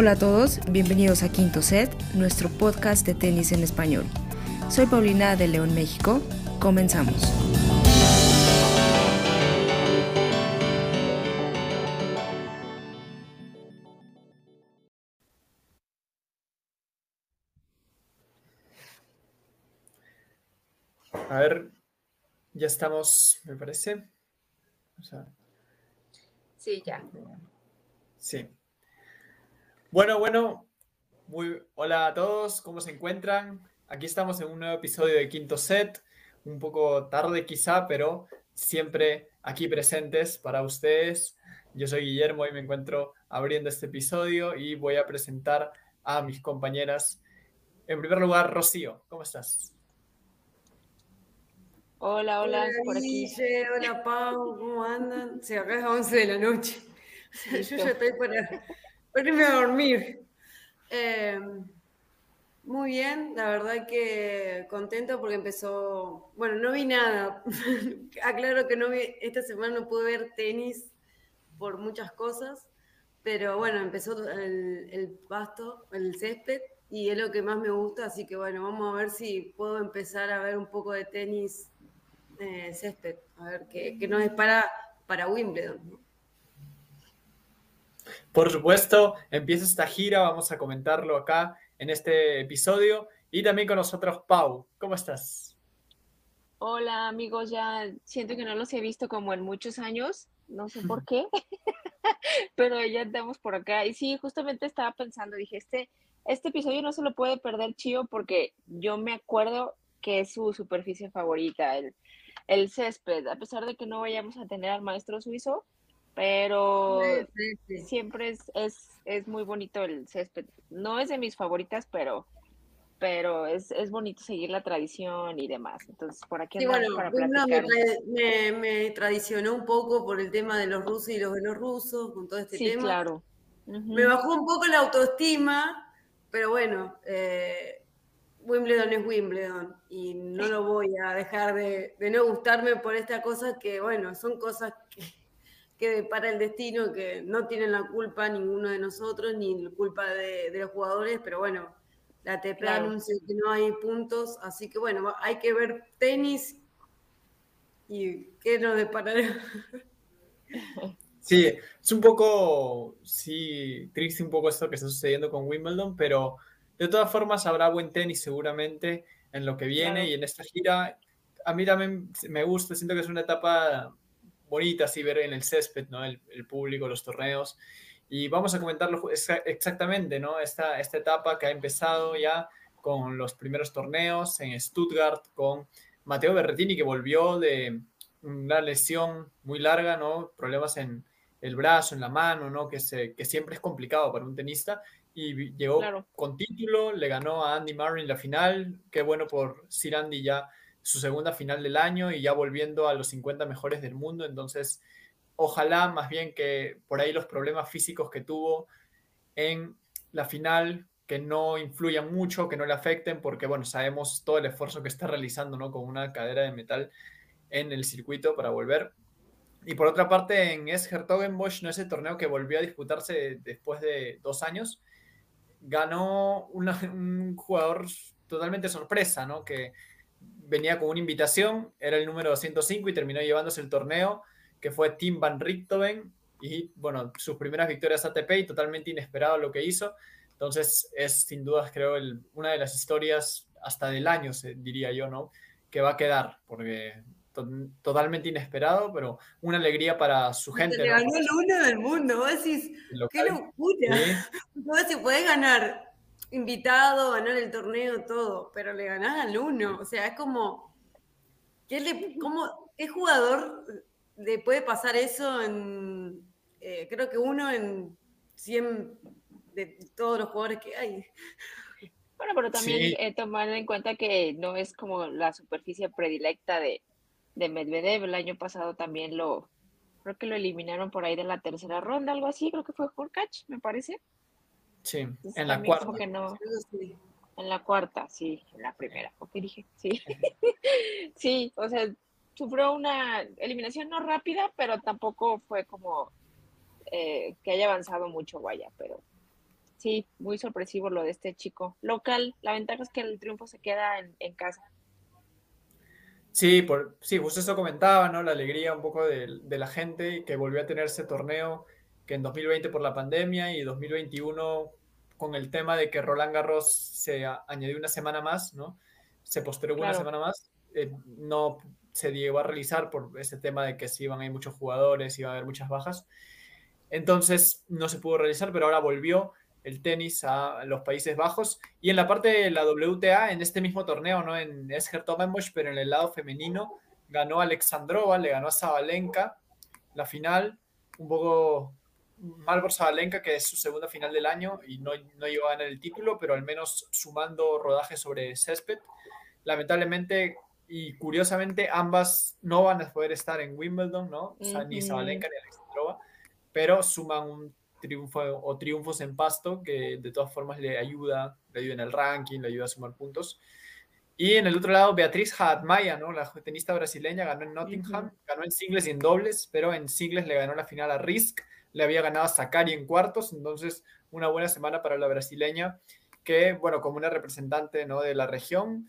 Hola a todos, bienvenidos a Quinto Set, nuestro podcast de tenis en español. Soy Paulina de León, México. Comenzamos. A ver, ya estamos, me parece. O sea, Sí, ya. sí. Bueno, bueno, muy hola a todos, ¿cómo se encuentran? Aquí estamos en un nuevo episodio de Quinto Set, un poco tarde quizá, pero siempre aquí presentes para ustedes. Yo soy Guillermo y me encuentro abriendo este episodio y voy a presentar a mis compañeras. En primer lugar, Rocío, ¿cómo estás? Hola, hola, por aquí. Guille, hola Pau, ¿cómo andan? Sí, acá es 11 de la noche. O sea, yo ya estoy para irme a dormir. Eh, muy bien, la verdad que contento porque empezó. Bueno, no vi nada. Aclaro que no vi, esta semana no pude ver tenis por muchas cosas, pero bueno, empezó el, pasto, el césped, y es lo que más me gusta, así que bueno, vamos a ver si puedo empezar a ver un poco de tenis eh, césped, a ver qué, qué nos es para, Wimbledon. Por supuesto, empieza esta gira, vamos a comentarlo acá en este episodio. Y también con nosotros, Pau, ¿cómo estás? Hola, amigos, ya siento que no los he visto como en muchos años, no sé por qué, pero ya andamos por acá. Y sí, justamente estaba pensando, dije, este, este episodio no se lo puede perder Chío porque yo me acuerdo que es su superficie favorita, el, el césped, a pesar de que no vayamos a tener al maestro suizo, pero Sí, sí. siempre es, es, es muy bonito el césped. No es de mis favoritas, pero, pero es, es bonito seguir la tradición y demás. Entonces, por aquí bueno, para Wimbledon me, platicar. tra- me- me tradicionó un poco por el tema de los rusos y los bielorrusos, con todo este Sí, tema. claro. Me bajó un poco la autoestima, pero bueno, eh, Wimbledon es Wimbledon y no lo voy a dejar de, de no gustarme por esta cosa que, bueno, son cosas que, que para el destino que no tienen la culpa ninguno de nosotros, ni la culpa de, de los jugadores, pero bueno, la ATP Claro. anunció que no hay puntos, así que bueno, hay que ver tenis y qué nos deparará. Sí, es un poco, sí, triste un poco esto que está sucediendo con Wimbledon, pero de todas formas habrá buen tenis seguramente en lo que viene Claro. y en esta gira. A mí también me gusta, siento que es una etapa bonita así ver en el césped, ¿no? El, el público, los torneos. Y vamos a comentarlo exactamente, ¿no? Esta, esta etapa que ha empezado ya con los primeros torneos en Stuttgart, con Matteo Berrettini que volvió de una lesión muy larga, ¿no? Problemas en el brazo, en la mano, ¿no? Que, se, que siempre es complicado para un tenista. Y llegó Claro. con título, le ganó a Andy Murray en la final. Qué bueno por Sir Andy ya su segunda final del año y ya volviendo a los 50 mejores del mundo. Entonces, ojalá más bien que por ahí los problemas físicos que tuvo en la final que no influyan mucho, que no le afecten, porque bueno, sabemos todo el esfuerzo que está realizando, ¿no? Con una cadera de metal en el circuito para volver. Y por otra parte, en Esgertogenbosch, ¿no? ese torneo que volvió a disputarse después de dos años, ganó un jugador totalmente sorpresa, ¿no? Que venía con una invitación, era el número 205 y terminó llevándose el torneo, que fue Tim Van Richthofen, y bueno, sus primeras victorias ATP y totalmente inesperado lo que hizo. Entonces es sin dudas, creo, el- una de las historias hasta del año, se- diría yo, ¿no? Que va a quedar, porque to- totalmente inesperado, pero una alegría para su gente, ¿no? ganó el uno del mundo, vos decís, qué locura. Sí. Vos si podés ganar invitado, ganar el torneo, todo, pero le ganás al uno. O sea, es como, ¿qué, le, cómo, ¿qué jugador le puede pasar eso en, eh, creo que uno en 100 de todos los jugadores que hay? Bueno, pero también Sí. eh, tomar en cuenta que no es como la superficie predilecta de, de Medvedev. El año pasado también lo, creo que lo eliminaron por ahí de la tercera ronda, algo así, creo que fue Hurkacz, me parece. Sí, Entonces, en la cuarta. como que no, Algo así. en la cuarta, sí, en la primera, ¿o qué dije? Sí, sí, o sea, sufrió una eliminación no rápida, pero tampoco fue como eh, que haya avanzado mucho, vaya, pero sí, muy sorpresivo lo de este chico. Local, la ventaja es que el triunfo se queda en, casa. Sí, por, sí, justo eso comentaba, ¿no? La alegría un poco de, de, la gente que volvió a tener ese torneo que en 2020 por la pandemia y 2021 con el tema de que Roland Garros se añadió una semana más, ¿no? Se postergó una semana más, eh, no se llegó a realizar por ese tema de que si iban a ir muchos jugadores, iba a haber muchas bajas. Entonces no se pudo realizar, pero ahora volvió el tenis a los Países Bajos. Y en la parte de la WTA, en este mismo torneo, ¿no? En Eschertogenbosch, pero en el lado femenino, ganó Alexandrova, le ganó a Zabalenka la final, un poco mal por Zabalenka, que es su segunda final del año y no, no llegó a ganar el título, pero al menos sumando rodaje sobre césped. Lamentablemente y curiosamente ambas no van a poder estar en Wimbledon, ¿no? ni Zabalenka ni Alexandrova, pero suman un triunfo o triunfos en pasto que de todas formas le ayuda, le ayuda en el ranking, le ayuda a sumar puntos. Y en el otro lado, Beatriz Haadmaya, ¿no? La tenista brasileña, ganó en Nottingham, ganó en singles y en dobles, pero en singles le ganó la final a Risk le había ganado a Sakari en cuartos, entonces una buena semana para la brasileña, que, bueno, como una representante ¿no? de la región,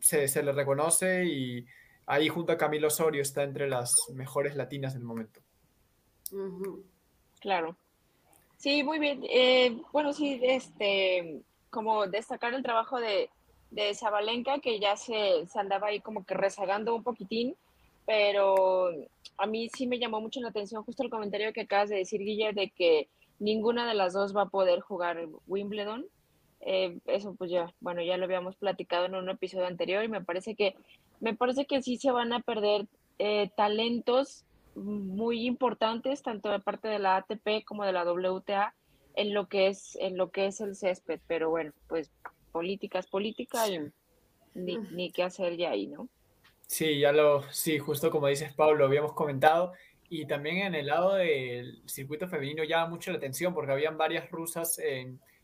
se, se le reconoce y ahí junto a Camilo Osorio está entre las mejores latinas del momento. Claro. Sí, muy bien. Eh, bueno, sí, este, como destacar el trabajo de, de Zabalenka, que ya se, se andaba ahí como que rezagando un poquitín pero a mí sí me llamó mucho la atención justo el comentario que acabas de decir, Guille, de que ninguna de las dos va a poder jugar Wimbledon. Eh, eso pues ya, bueno, ya lo habíamos platicado en un episodio anterior y me parece que, me parece que sí se van a perder eh, talentos muy importantes, tanto de parte de la ATP como de la WTA, en lo que es, en lo que es el césped. Pero bueno, pues política es política y ni, ni qué hacer ya ahí, ¿no? Sí, ya lo, sí, justo como dices, Pablo, lo habíamos comentado. Y también en el lado del circuito femenino llama mucho la atención porque habían varias rusas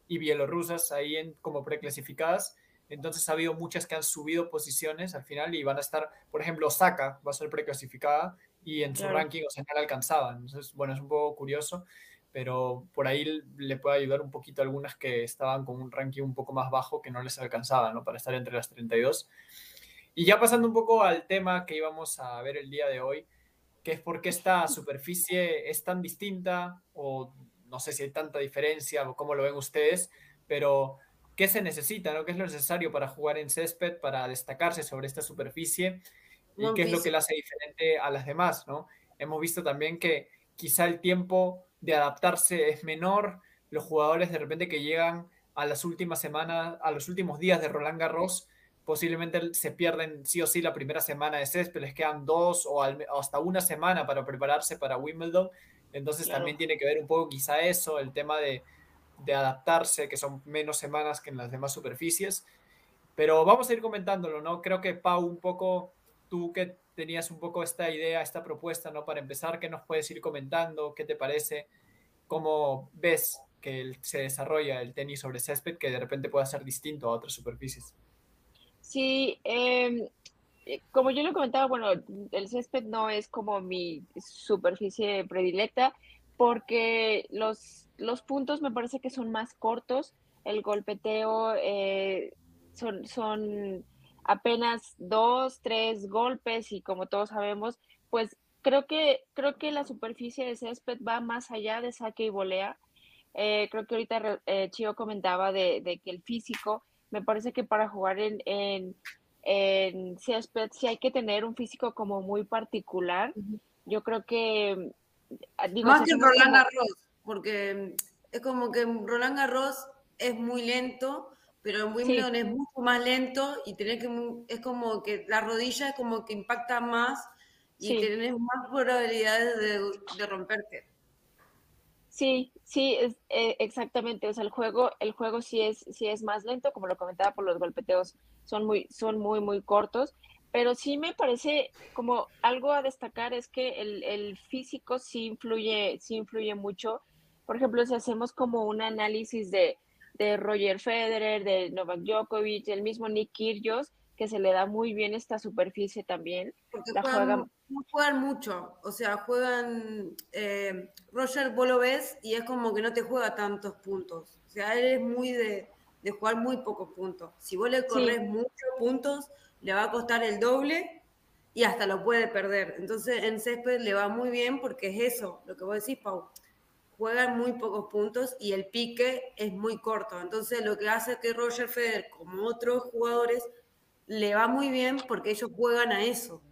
y bielorrusas ahí en, como preclasificadas. Entonces ha habido muchas que han subido posiciones al final y van a estar, por ejemplo, Osaka va a ser preclasificada y en su ranking o sea, no la alcanzaba. Entonces, bueno, es un poco curioso, pero por ahí le puede ayudar un poquito a algunas que estaban con un ranking un poco más bajo que no les alcanzaba, ¿no? Para estar entre las 32. Y ya pasando un poco al tema que íbamos a ver el día de hoy, que es por qué esta superficie es tan distinta o no sé si hay tanta diferencia o cómo lo ven ustedes, pero ¿qué se necesita? ¿no? ¿Qué es lo necesario para jugar en césped, para destacarse sobre esta superficie? ¿Y qué es lo que la hace diferente a las demás? ¿no? Hemos visto también que quizá el tiempo de adaptarse es menor, los jugadores de repente que llegan a las últimas semanas, a los últimos días de Roland Garros, posiblemente se pierden sí o sí la primera semana de césped, les quedan dos o, hasta una semana para prepararse para Wimbledon, entonces también tiene que ver un poco quizá eso, el tema de, de, adaptarse, que son menos semanas que en las demás superficies, pero vamos a ir comentándolo, ¿no? Creo que Pau, un poco, tú que tenías un poco esta idea, esta propuesta, ¿no? Para empezar, ¿qué nos puedes ir comentando? ¿Qué te parece? ¿Cómo ves que se desarrolla el tenis sobre césped que de repente pueda ser distinto a otras superficies? Sí, em, eh, como yo lo comentaba, bueno, el césped no es como mi superficie predilecta porque los, los puntos me parece que son más cortos, el golpeteo eh, son, son apenas dos, tres golpes y como todos sabemos, pues creo que, creo que la superficie de césped va más allá de saque y volea. Eh, creo que ahorita eh, Chio comentaba de, de, que el físico me parece que para jugar en, en, en césped sí hay que tener un físico como muy particular. Yo creo que... Ah, Más que Roland Garros, porque es como que Roland Garros es muy lento, pero en Wimbledon es mucho más lento y tener que, es como que la rodilla es como que impacta más y tienes más probabilidades de, de romperte. Sí, sí, es, eh, exactamente. O sea, el juego, el juego sí es, sí es más lento, como lo comentaba, por los golpeteos son muy, son muy, muy cortos. Pero sí me parece como algo a destacar es que el, el físico sí influye, sí influye mucho. Por ejemplo, si hacemos como un análisis de, de Roger Federer, de Novak Djokovic, el mismo Nick Kyrgios, que se le da muy bien esta superficie también. Porque juegan, juegan, mucho, o sea, juegan, eh, Roger vos lo ves y es como que no te juega tantos puntos, sea, él es muy de, de jugar muy pocos puntos. Si vos le corres muchos puntos, le va a costar el doble y hasta lo puede perder. Entonces en césped le va muy bien porque es eso, lo que vos decís, Pau. Juegan muy pocos puntos y el pique es muy corto. Entonces lo que hace que Roger Federer, como otros jugadores, le va muy bien porque ellos juegan a eso.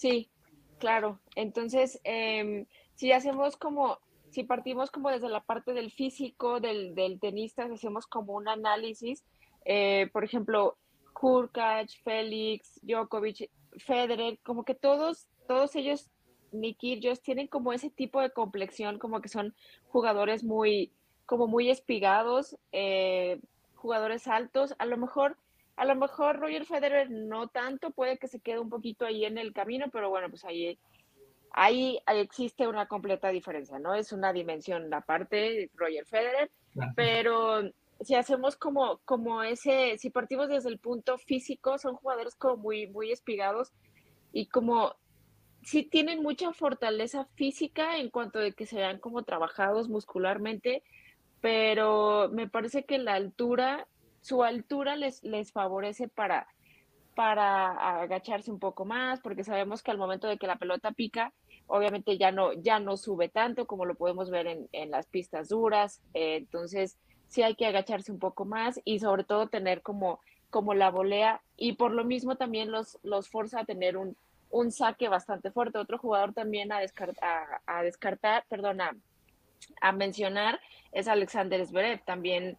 Sí, claro. Entonces, em, si hacemos como, si partimos como desde la parte del físico, del, del tenista, hacemos como un análisis, eh, por ejemplo, Kurkach, Félix, Djokovic, Federer, como que todos, todos ellos, ellos tienen como ese tipo de complexión, como que son jugadores muy, como muy espigados, eh, jugadores altos, a lo mejor a lo mejor Roger Federer no tanto, puede que se quede un poquito ahí en el camino, pero bueno, pues ahí, ahí existe una completa diferencia, ¿no? Es una dimensión aparte, Roger Federer, pero si hacemos como, como ese, si partimos desde el punto físico, son jugadores como muy, muy espigados y como sí tienen mucha fortaleza física en cuanto de que se vean como trabajados muscularmente, pero me parece que la altura su altura les, les favorece para, para agacharse un poco más, porque sabemos que al momento de que la pelota pica, obviamente ya no, ya no sube tanto como lo podemos ver en, en las pistas duras, eh, entonces sí hay que agacharse un poco más y sobre todo tener como, como la volea y por lo mismo también los, los forza a tener un, un saque bastante fuerte. Otro jugador también a, descartar, a, descartar, perdón, a, a mencionar es Alexander Zverev, también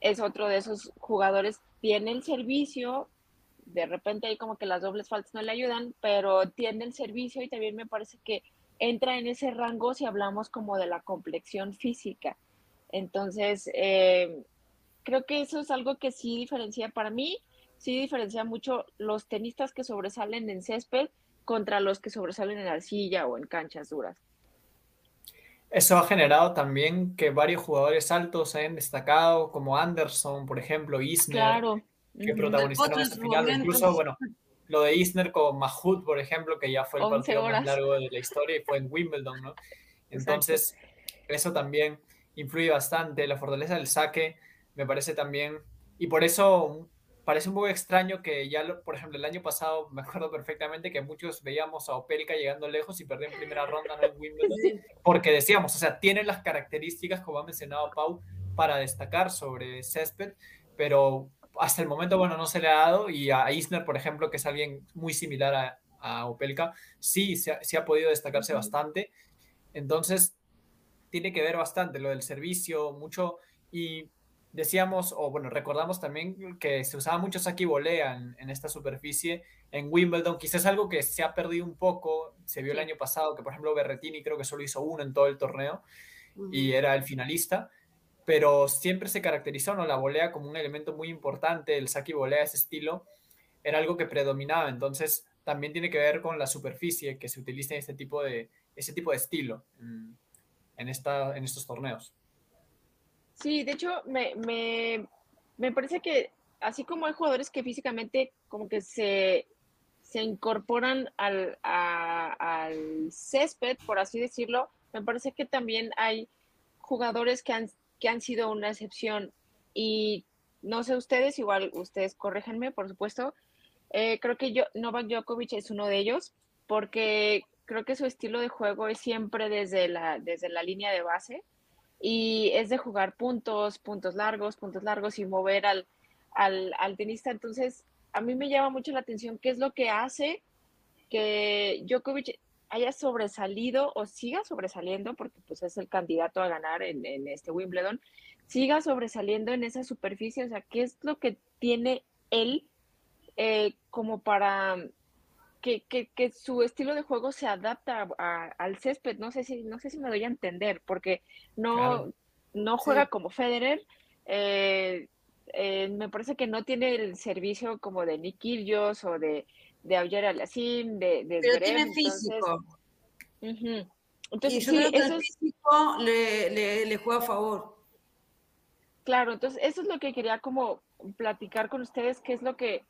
es otro de esos jugadores, tiene el servicio, de repente ahí como que las dobles faltas no le ayudan, pero tiene el servicio y también me parece que entra en ese rango si hablamos como de la complexión física. Entonces, eh, creo que eso es algo que sí diferencia para mí, sí diferencia mucho los tenistas que sobresalen en césped contra los que sobresalen en arcilla o en canchas duras. Eso ha generado también que varios jugadores altos hayan destacado, como Anderson, por ejemplo, Isner, que protagonizaron esta final. Incluso, bueno, lo de Isner con Mahut, por ejemplo, que ya fue el partido más largo de la historia y fue en Wimbledon, ¿no? Entonces, eso también influye bastante. La fortaleza del saque me parece también, y por eso parece un poco extraño que ya, por ejemplo, el año pasado me acuerdo perfectamente que muchos veíamos a Opelka llegando lejos y perdió en primera ronda en Wimbledon, porque decíamos, o sea, tiene las características, como ha mencionado Pau, para destacar sobre césped, pero hasta el momento, bueno, no se le ha dado y a Isner, por ejemplo, que es alguien muy similar a, a Opelka, sí, sí ha, ha podido destacarse bastante. Entonces, tiene que ver bastante lo del servicio, mucho, y decíamos, o bueno, recordamos también que se usaba mucho saque y volea en, esta superficie. En Wimbledon, quizás algo que se ha perdido un poco, se vio el año pasado, que por ejemplo Berretini creo que solo hizo uno en todo el torneo y era el finalista, pero siempre se caracterizó ¿no? la volea como un elemento muy importante, el saque y volea, ese estilo, era algo que predominaba, entonces también tiene que ver con la superficie que se utiliza en este tipo de, ese tipo de estilo en, esta, en estos torneos. Sí, de hecho, me, me, me parece que así como hay jugadores que físicamente como que se, se incorporan al, al césped, por así decirlo, me parece que también hay jugadores que han, que han sido una excepción y no sé ustedes, igual ustedes corréjenme, por supuesto. Eh, creo que yo, Novak Djokovic es uno de ellos porque creo que su estilo de juego es siempre desde la, desde la línea de base y es de jugar puntos, puntos largos, puntos largos y mover al, al, al, tenista. Entonces, a mí me llama mucho la atención qué es lo que hace que Djokovic haya sobresalido o siga sobresaliendo, porque pues es el candidato a ganar en, en este Wimbledon, siga sobresaliendo en esa superficie, o sea, qué es lo que tiene él eh, como para que, que, su estilo de juego se adapta al césped. No sé si, no sé si me doy a entender, porque no, no juega como Federer. Eh, eh, me parece que no tiene el servicio como de Nick Kyrgios o de, de Auger Aliasim, de, de Pero tiene físico. Entonces, y yo creo que el físico le, le, le juega a favor. Claro, entonces eso es lo que quería como platicar con ustedes, qué es lo que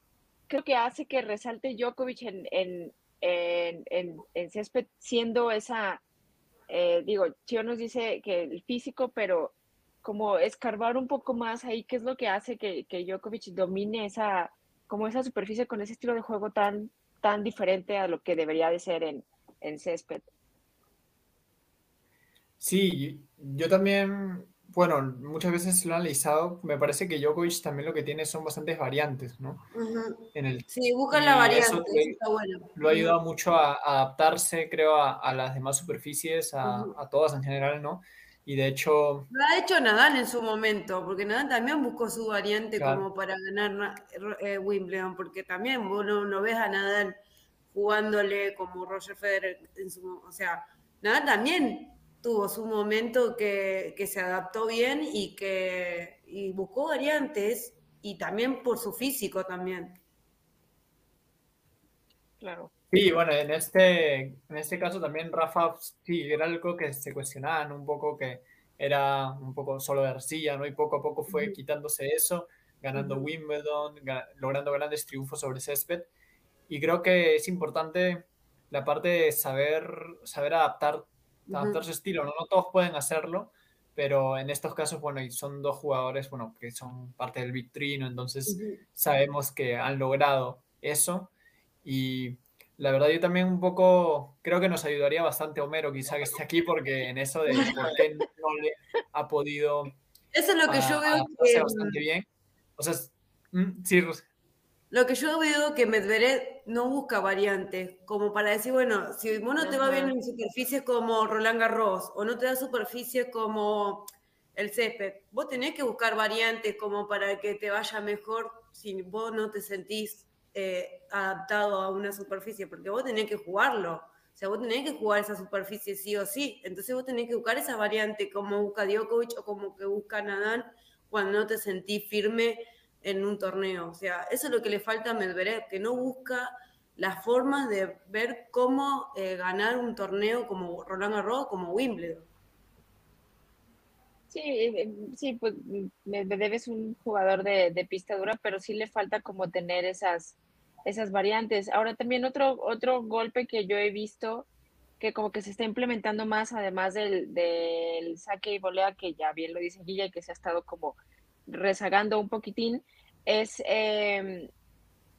creo que hace que resalte Djokovic en, en, en, en siendo esa, eh, digo, Chio nos dice que el físico, pero como escarbar un poco más ahí qué es lo que hace que, que Djokovic domine esa, como esa superficie con ese estilo de juego tan, tan diferente a lo que debería de ser en, en césped. Sí, yo también, bueno, muchas veces lo he analizado, me parece que Djokovic también lo que tiene son bastantes variantes, ¿no? en el, sí, busca la variante, Lo ha ayudado mucho a, adaptarse, creo, a, las demás superficies, a, a todas en general, ¿no? Y de hecho... Lo ha hecho Nadal en su momento, porque Nadal también buscó su variante como para ganar eh, Wimbledon, porque también vos no, ves a Nadal jugándole como Roger Federer en su... O sea, Nadal también tuvo su momento que, se adaptó bien y que y buscó variantes y también por su físico también. Claro. Sí, bueno, en este, en este caso también Rafa, sí, era algo que se cuestionaban un poco, que era un poco solo de arcilla, ¿no? Y poco a poco fue quitándose eso, ganando Wimbledon, logrando grandes triunfos sobre césped. Y creo que es importante la parte de saber, saber adaptar, adaptar su estilo, ¿no? No todos pueden hacerlo, pero en estos casos, bueno, y son dos jugadores, bueno, que son parte del victrino, entonces sabemos que han logrado eso. Y la verdad yo también un poco creo que nos ayudaría bastante Homero quizá que esté aquí porque en eso de por qué no le ha podido eso es lo que yo veo que bastante bien o sea mm, sí lo que yo veo que Medvedev no busca variantes como para decir bueno si vos no te va bien en superficies como Roland Garros o no te da superficies como el césped vos tenés que buscar variantes como para que te vaya mejor si vos no te sentís eh, adaptado a una superficie, porque vos tenés que jugarlo. O sea, vos tenés que jugar esa superficie sí o sí. Entonces vos tenés que buscar esa variante como busca Djokovic o como que busca Nadal cuando no te sentís firme en un torneo. O sea, eso es lo que le falta a Medvedev, que no busca las formas de ver cómo eh, ganar un torneo como Roland Garros, como Wimbledon. Sí, eh, sí, pues Medvedev es un jugador de, de, pista dura, pero sí le falta como tener esas, esas variantes. Ahora también otro, otro golpe que yo he visto que como que se está implementando más, además del, del saque y volea, que ya bien lo dice Guilla y que se ha estado como rezagando un poquitín, es em,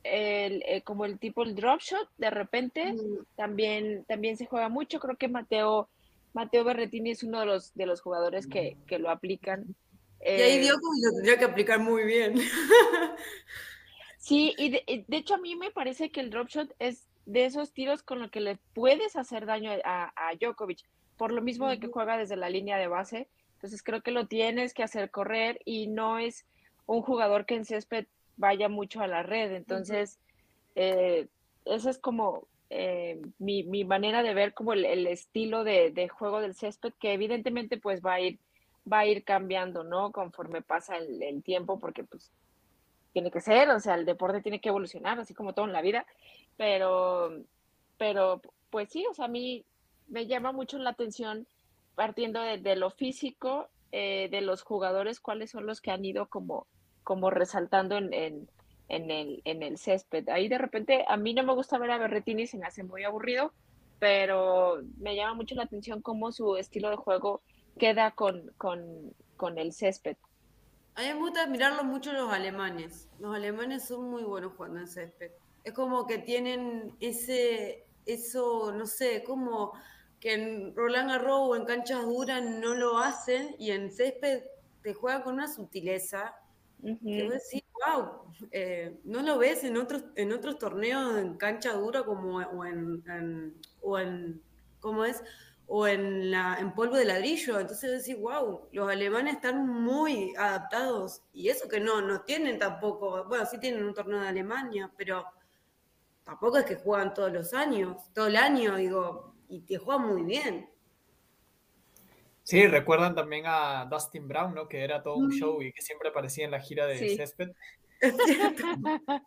el, eh, como el tipo el drop shot, de repente también, también se juega mucho. Creo que Mateo Mateo Berretini es uno de los, de los jugadores que, lo aplican. Y ahí dio como lo tendría que aplicar muy bien. sí, y de, hecho a mí me parece que el drop shot es de esos tiros con los que le puedes hacer daño a, a Djokovic, por lo mismo de que juega desde la línea de base. Entonces creo que lo tienes que hacer correr y no es un jugador que en césped vaya mucho a la red. Entonces, eh, eso es como eh, mi, mi, manera de ver como el, estilo de, de, juego del césped, que evidentemente pues va a ir, va a ir cambiando, ¿no? Conforme pasa el, tiempo, porque pues tiene que ser, o sea, el deporte tiene que evolucionar, así como todo en la vida, pero, pero pues sí, o sea, a mí me llama mucho la atención partiendo de, lo físico eh, de los jugadores, cuáles son los que han ido como, como resaltando en, en el, en el césped. Ahí de repente a mí no me gusta ver a Berretini, se me hace muy aburrido, pero me llama mucho la atención cómo su estilo de juego queda con, con, el césped. A mí me gusta mirarlo mucho los alemanes. Los alemanes son muy buenos jugando en césped. Es como que tienen ese, eso, no sé, como que en Roland Garros o en canchas duras no lo hacen y en césped te juegan con una sutileza que vos decís, wow, eh, no lo ves en otros, en otros torneos en cancha dura como o en, o en ¿cómo es? o en, la, en polvo de ladrillo. Entonces decís, wow, los alemanes están muy adaptados. Y eso que no, no tienen tampoco, bueno, sí tienen un torneo de Alemania, pero tampoco es que juegan todos los años, todo el año, digo, y te juegan muy bien. Sí, recuerdan también a Dustin Brown, ¿no? Que era todo un show y que siempre aparecía en la gira de césped.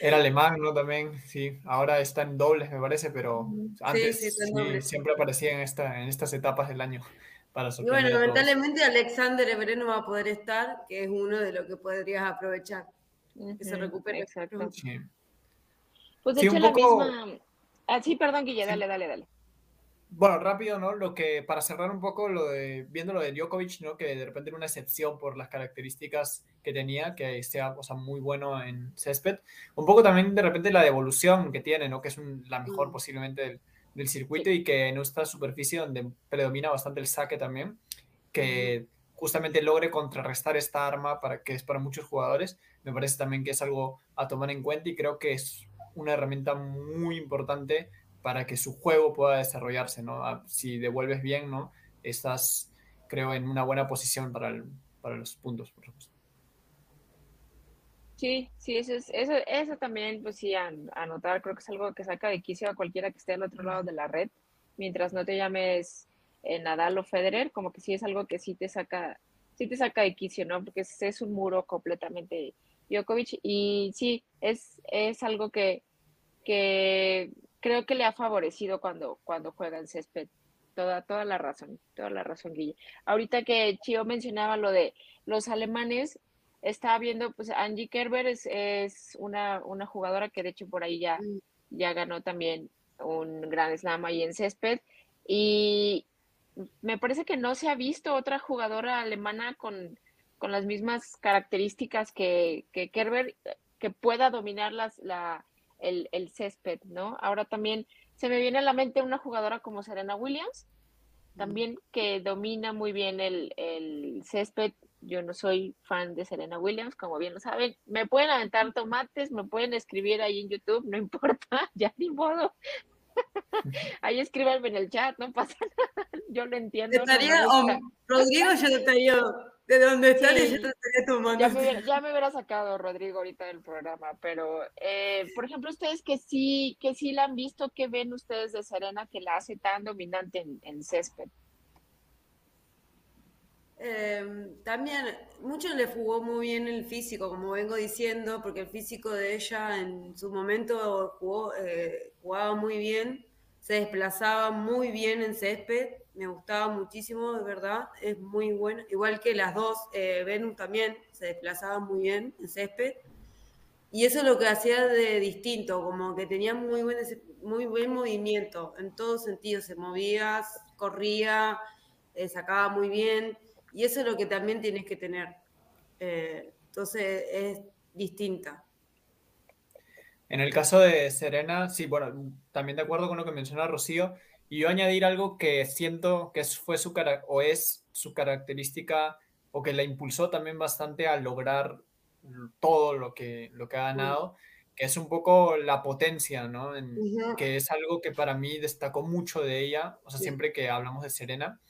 Era alemán, ¿no? También, sí. Ahora está en dobles, me parece, pero antes siempre aparecía en, esta, en estas etapas del año. Para y bueno, lamentablemente Alexander Everett no va a poder estar, que es uno de los que podrías aprovechar. Que se recupere. Exacto. Pues de hecho, la misma. Ah, sí, perdón, Guille, dale, dale, dale. bueno, rápido, ¿no? Lo que, para cerrar un poco, lo de, viendo lo de Djokovic, ¿no? Que de repente era una excepción por las características que tenía, que sea, o sea, muy bueno en césped. Un poco también de repente la devolución que tiene, ¿no? Que es la mejor mm. posiblemente del, del circuito y que en esta superficie donde predomina bastante el saque también, que justamente logre contrarrestar esta arma para que es para muchos jugadores, me parece también que es algo a tomar en cuenta y creo que es una herramienta muy importante para que su juego pueda desarrollarse, ¿no? Ah, si devuelves bien, ¿no? Estás, creo, en una buena posición para, los puntos, por supuesto. Sí, sí, eso, es, eso, eso también, pues sí, anotar, creo que es algo que saca de quicio a cualquiera que esté al otro lado de la red, mientras no te llames eh, Nadal o Federer, como que sí es algo que sí te saca, sí te saca de quicio, ¿no? Porque es un muro completamente Djokovic y sí, es, es algo que, que creo que le ha favorecido cuando, cuando juega en césped. Toda, toda la razón, toda la razón, Guille. Ahorita que Chio mencionaba lo de los alemanes, estaba viendo, pues Angie Kerber es, es una, una, jugadora que de hecho por ahí ya, mm. ya ganó también un gran slam ahí en césped. Y me parece que no se ha visto otra jugadora alemana con, con las mismas características que, que Kerber que pueda dominar las, la, el, el, césped, ¿no? Ahora también se me viene a la mente una jugadora como Serena Williams, mm. también que domina muy bien el, el césped yo no soy fan de Serena Williams, como bien lo saben. Me pueden aventar tomates, me pueden escribir ahí en YouTube, no importa, ya ni modo. ahí escríbanme en el chat, no pasa nada, yo lo entiendo. Estaría, Rodrigo ya te estaría, de dónde está sí, estaría tomando. Ya me, hubiera, ya me hubiera sacado Rodrigo ahorita del programa, pero eh, por ejemplo, ustedes que sí, que sí la han visto, ¿qué ven ustedes de Serena que la hace tan dominante en, en césped? Eh, también mucho le jugó muy bien el físico, como vengo diciendo, porque el físico de ella en su momento jugó, eh, jugaba muy bien, se desplazaba muy bien en césped, me gustaba muchísimo, de verdad, es muy bueno. Igual que las dos, eh, Venus también se desplazaba muy bien en césped. Y eso es lo que hacía de distinto, como que tenía muy buen, muy buen movimiento en todos sentidos, se movía, corría, eh, sacaba muy bien y eso es lo que también tienes que tener. Eh, entonces es distinta. En el caso de Serena, sí, bueno, también de acuerdo con lo que menciona Rocío, y yo añadir algo que siento que fue su o es su característica o que la impulsó también bastante a lograr todo lo que, lo que ha ganado, que es un poco la potencia, ¿no? Que es algo que para mí destacó mucho de ella, o sea, siempre que hablamos de Serena,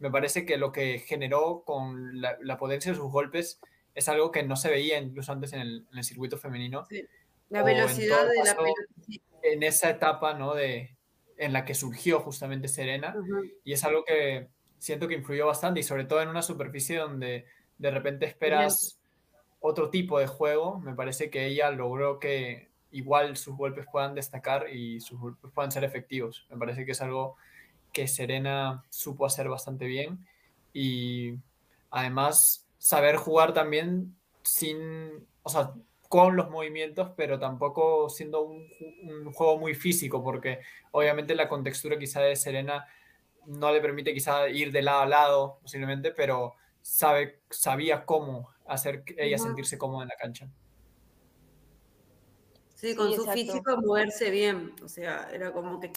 me parece que lo que generó con la, potencia de sus golpes es algo que no se veía incluso antes en el, circuito femenino. La velocidad de la En esa etapa, ¿no? De, en la que surgió justamente Serena. Y es algo que siento que influyó bastante y sobre todo en una superficie donde de repente esperas otro tipo de juego. Me parece que ella logró que igual sus golpes puedan destacar y sus golpes puedan ser efectivos. Me parece que es algo que Serena supo hacer bastante bien y además saber jugar también sin, o sea, con los movimientos, pero tampoco siendo un, juego muy físico, porque obviamente la contextura quizá de Serena no le permite quizá ir de lado a lado posiblemente, pero sabe, sabía cómo hacer ella sentirse cómoda en la cancha. Sí, con su físico moverse bien, o sea, era como que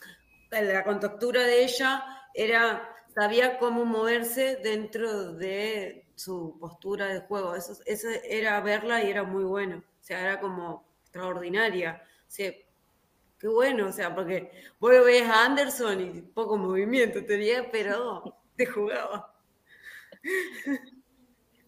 la contextura de ella era, sabía cómo moverse dentro de su postura de juego. Eso, eso era verla y era muy bueno. O sea, era como extraordinaria. O sea, qué bueno, o sea, porque vos ves a Anderson y poco movimiento tenía, pero te jugaba.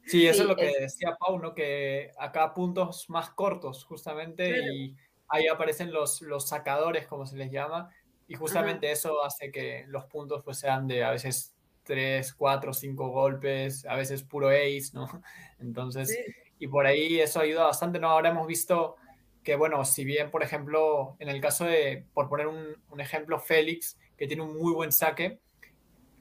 Sí, eso es lo que decía Pau, ¿no? Que acá puntos más cortos, justamente, y ahí aparecen los, los sacadores, como se les llama, y justamente eso hace que los puntos pues sean de a veces 3, 4, 5 golpes, a veces puro ace, ¿no? Entonces, y por ahí eso ayuda bastante, ¿no? Ahora hemos visto que, bueno, si bien, por ejemplo, en el caso de, por poner un, un ejemplo, Félix, que tiene un muy buen saque,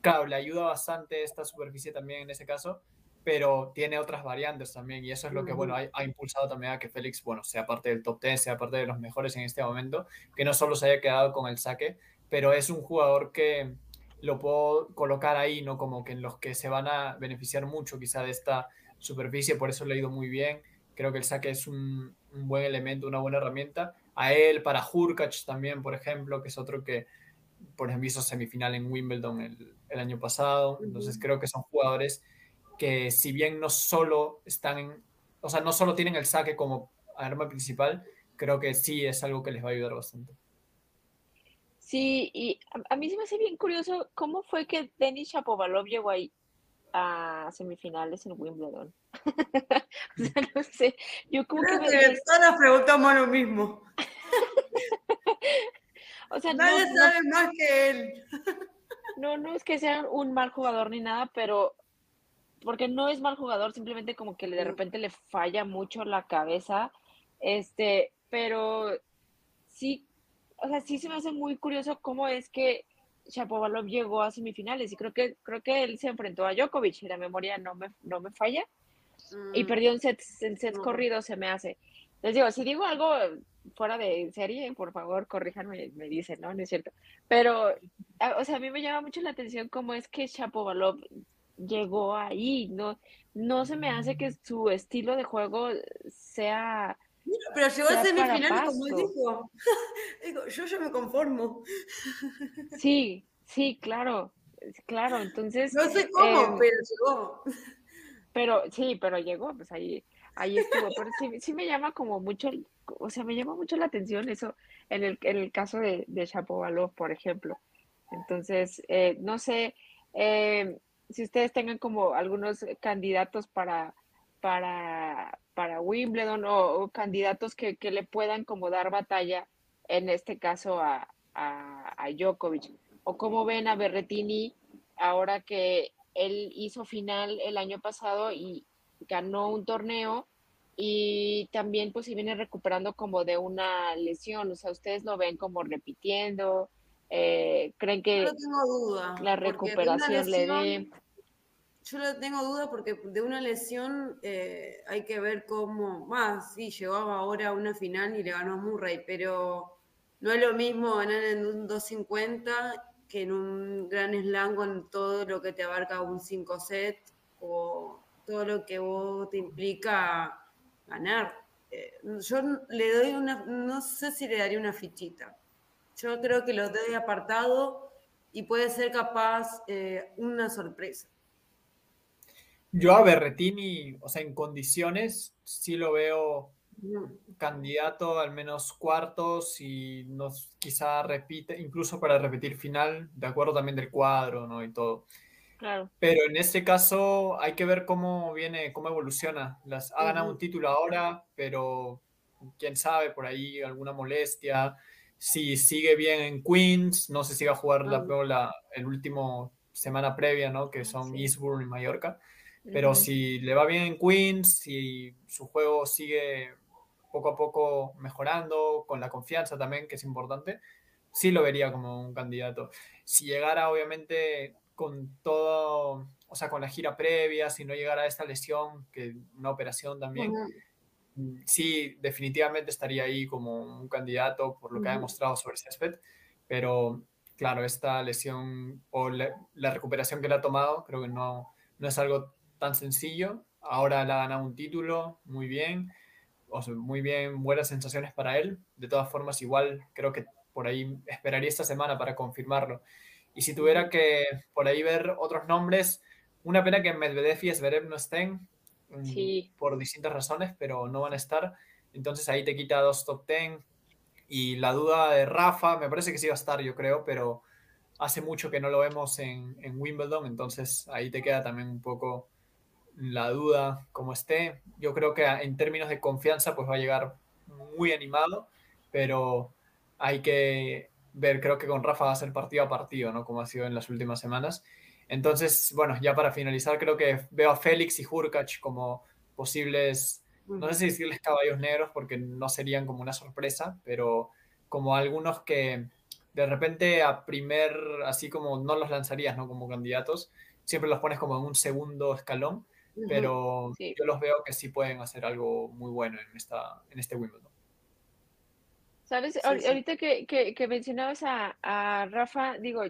claro, le ayuda bastante esta superficie también en ese caso, pero tiene otras variantes también y eso es lo que, bueno, ha, impulsado también a que Félix, bueno, sea parte del top 10, sea parte de los mejores en este momento, que no solo se haya quedado con el saque, pero es un jugador que lo puedo colocar ahí, ¿no? Como que en los que se van a beneficiar mucho quizá de esta superficie, por eso lo he ido muy bien. Creo que el saque es un, un buen elemento, una buena herramienta. A él, para Hurkacz también, por ejemplo, que es otro que, por ejemplo, hizo semifinal en Wimbledon el, el año pasado. Entonces creo que son jugadores que si bien no solo están en, o sea, no solo tienen el saque como arma principal, creo que sí es algo que les va a ayudar bastante. Sí, y a, mí se me hace bien curioso cómo fue que Denis Shapovalov llegó ahí a semifinales en Wimbledon. o sea, no sé, yo como Creo que... que preguntamos lo mismo. o sea, Nadie no, sabe más que él. no, no es que sea un mal jugador ni nada, pero porque no es mal jugador, simplemente como que de repente le falla mucho la cabeza, este, pero sí, o sea, sí se me hace muy curioso cómo es que Shapovalov llegó a semifinales y creo que creo que él se enfrentó a Djokovic y la memoria no me, no me falla y Mm, perdió en sets, en sets no. corridos se me hace. Les digo, si digo algo fuera de serie, por favor, corríjanme, me dicen, ¿no? No es cierto. Pero, o sea, a mí me llama mucho la atención cómo es que Shapovalov llegó ahí, ¿no? No se me hace que su estilo de juego sea... Pero llegó a semifinales como él dijo. Digo, yo ya me conformo. Sí, sí, claro, claro, entonces... No sé cómo, em, pero llegó. Pero sí, pero llegó, pues ahí, ahí estuvo. Pero sí, sí me llama como mucho, o sea, me llama mucho la atención eso en el, en el caso de, de Shapovalov, por ejemplo. Entonces, eh, no sé eh, si ustedes tengan como algunos candidatos para, para, para Wimbledon o, o candidatos que, que le puedan como dar batalla, en este caso a, a, a Djokovic. O cómo ven a Berretini ahora que él hizo final el año pasado y ganó un torneo y también pues se viene recuperando como de una lesión, o sea, ustedes lo ven como repitiendo, eh, creen que no tengo duda. la recuperación le dé, Yo no tengo duda porque de una lesión eh, hay que ver cómo. Más, sí, llegó ahora a una final y le ganó a Murray, pero no es lo mismo ganar en un 250 que en un gran slam con todo lo que te abarca un 5 set o todo lo que vos te implica ganar. Eh, yo le doy una, no sé si le daría una fichita. Yo creo que lo doy apartado y puede ser capaz eh, una sorpresa. Yo a Berretini, o sea, en condiciones, sí lo veo candidato al menos cuartos y nos quizá repite, incluso para repetir final, de acuerdo también del cuadro, ¿no? Y todo. claro, Pero en este caso hay que ver cómo viene, cómo evoluciona. Las, ha ganado Ujú. un título ahora, pero quién sabe, por ahí alguna molestia. Si sigue bien en Queens, no sé si va a jugar la, Ah. la el último semana previa, ¿no? Que son Sí. Eastbourne y Mallorca. Pero ujú, si le va bien en Queens, si su juego sigue poco a poco mejorando, con la confianza también, que es importante, sí lo vería como un candidato. Si llegara, obviamente, con todo, o sea, con la gira previa, si no llegara a esta lesión, que una operación también, Ujú. mm, sí, definitivamente estaría ahí como un candidato por lo que ha Ujú. demostrado sobre césped, pero claro, esta lesión o la, la recuperación que le ha tomado, creo que no, no es algo tan sencillo. Ahora le ha ganado un título, muy bien, o sea, muy bien, buenas sensaciones para él. De todas formas, igual creo que por ahí esperaría esta semana para confirmarlo. Y si tuviera que por ahí ver otros nombres, una pena que Medvedev y Zverev no estén mm, Sí. por distintas razones, pero no van a estar. Entonces ahí te quita dos top ten. Y la duda de Rafa, me parece que sí va a estar, yo creo, pero hace mucho que no lo vemos en, en Wimbledon, entonces ahí te queda también un poco la duda como esté. Yo creo que en términos de confianza pues va a llegar muy animado, pero hay que ver, creo que con Rafa va a ser partido a partido, ¿no? Como ha sido en las últimas semanas. Entonces, bueno, ya para finalizar, creo que veo a Félix y Hurkacz como posibles, no sé si decirles caballos negros porque no serían como una sorpresa, pero como algunos que de repente a primer, así como no los lanzarías, ¿no? Como candidatos, siempre los pones como en un segundo escalón. Pero Sí. yo los veo que sí pueden hacer algo muy bueno en, esta, en este Wimbledon. ¿Sabes? Sí, Ahor- sí. Ahorita que, que, que mencionabas a, a Rafa, digo,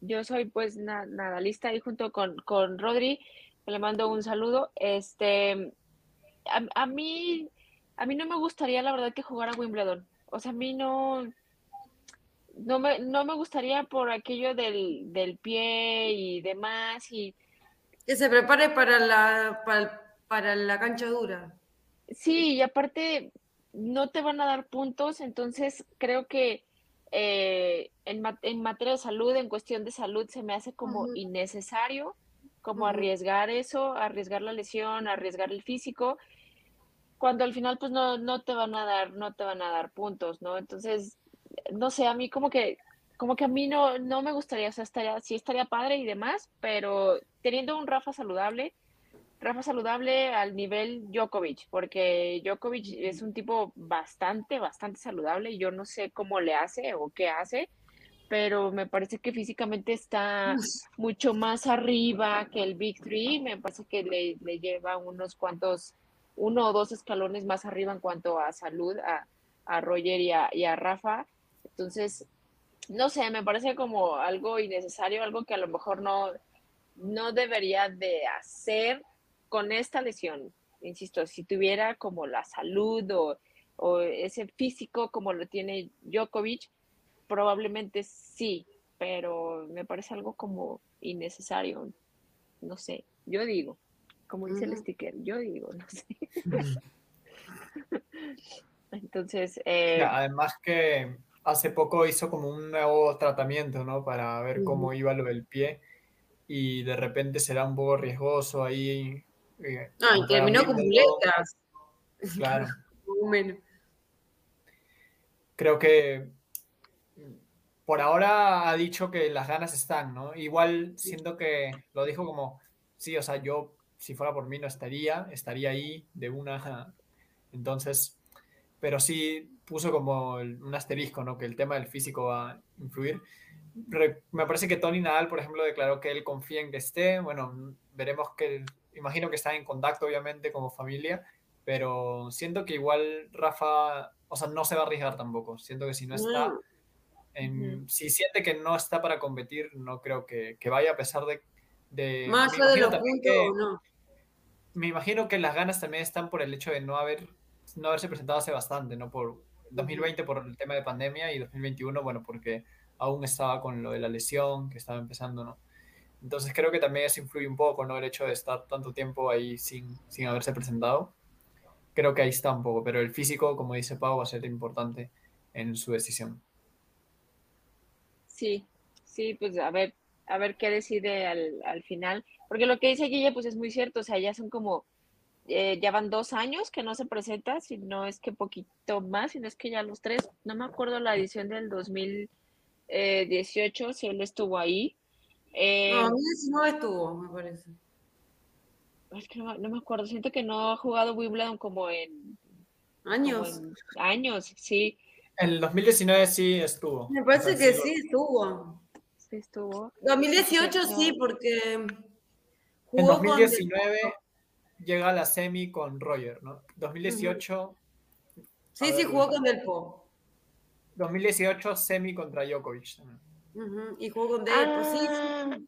yo soy pues nada, lista ahí junto con, con Rodri, le mando un saludo. Este, a, mí, a mí no me gustaría la verdad que jugara Wimbledon. O sea, a mí no, no me, no me gustaría por aquello del, del pie y demás y que se prepare para la, para, la cancha dura. Sí, y aparte no te van a dar puntos, entonces creo que eh, en, en, materia de salud, en cuestión de salud, se me hace como innecesario, como arriesgar eso, arriesgar la lesión, arriesgar el físico, cuando al final pues no, no te van a dar, no te van a dar puntos, ¿no? Entonces, no sé, a mí como que como que a mí no, no me gustaría, o sea, estaría, sí estaría padre y demás, pero teniendo un Rafa saludable, Rafa saludable al nivel Djokovic, porque Djokovic es un tipo bastante, bastante saludable. Yo no sé cómo le hace o qué hace, pero me parece que físicamente está mucho más arriba que el Big Three. Me parece que le, le lleva unos cuantos, uno o dos escalones más arriba en cuanto a salud a, a Roger y a, y a Rafa. Entonces, no sé, me parece como algo innecesario, algo que a lo mejor no, no debería de hacer con esta lesión. Insisto, si tuviera como la salud o, o ese físico como lo tiene Djokovic, probablemente sí, pero me parece algo como innecesario. No sé, yo digo, como dice el sticker, yo digo, no sé. Entonces, eh, además que hace poco hizo como un nuevo tratamiento, ¿no? Para ver cómo iba lo del pie y de repente será un poco riesgoso ahí. Eh, ah, y terminó con muletas. Claro. Creo que por ahora ha dicho que las ganas están, ¿no? Igual siento que lo dijo como, sí, o sea, yo si fuera por mí no estaría, estaría ahí de una. Entonces, pero sí puso como un asterisco, ¿no? Que el tema del físico va a influir. me parece que Tony Nadal, por ejemplo, declaró que él confía en que esté. Bueno, veremos que, imagino que está en contacto, obviamente, como familia, pero siento que igual Rafa, o sea, no se va a arriesgar tampoco. Siento que si no está, en, si siente que no está para competir, no creo que, que vaya a pesar de... de Más de lo puntos, no. Me imagino que las ganas también están por el hecho de no haber no haberse presentado hace bastante, ¿no? Por 2020 por el tema de pandemia y 2021, bueno, porque aún estaba con lo de la lesión que estaba empezando, ¿no? Entonces creo que también eso influye un poco, ¿no? El hecho de estar tanto tiempo ahí sin, sin haberse presentado. Creo que ahí está un poco, pero el físico, como dice Pau, va a ser importante en su decisión. Sí, sí, pues a ver, a ver qué decide al, al final. Porque lo que dice Guille, pues es muy cierto, o sea, ya son como eh, ya van dos años que no se presenta, si no es que poquito más, si no es que ya los tres, no me acuerdo la edición del 2018, si él estuvo ahí. Eh, no, no estuvo, me parece. Es que no, me acuerdo, siento que no ha jugado Wimbledon como en años. años, sí. En el 2019 sí estuvo. Me parece que sí estuvo. Sí estuvo. 2018 sí, porque en 2019 llega a la semi con Roger, ¿no? 2018. Sí, sí, jugó con Delpo. 2018 semi contra Djokovic Y jugó con Delpo, sí. Ah,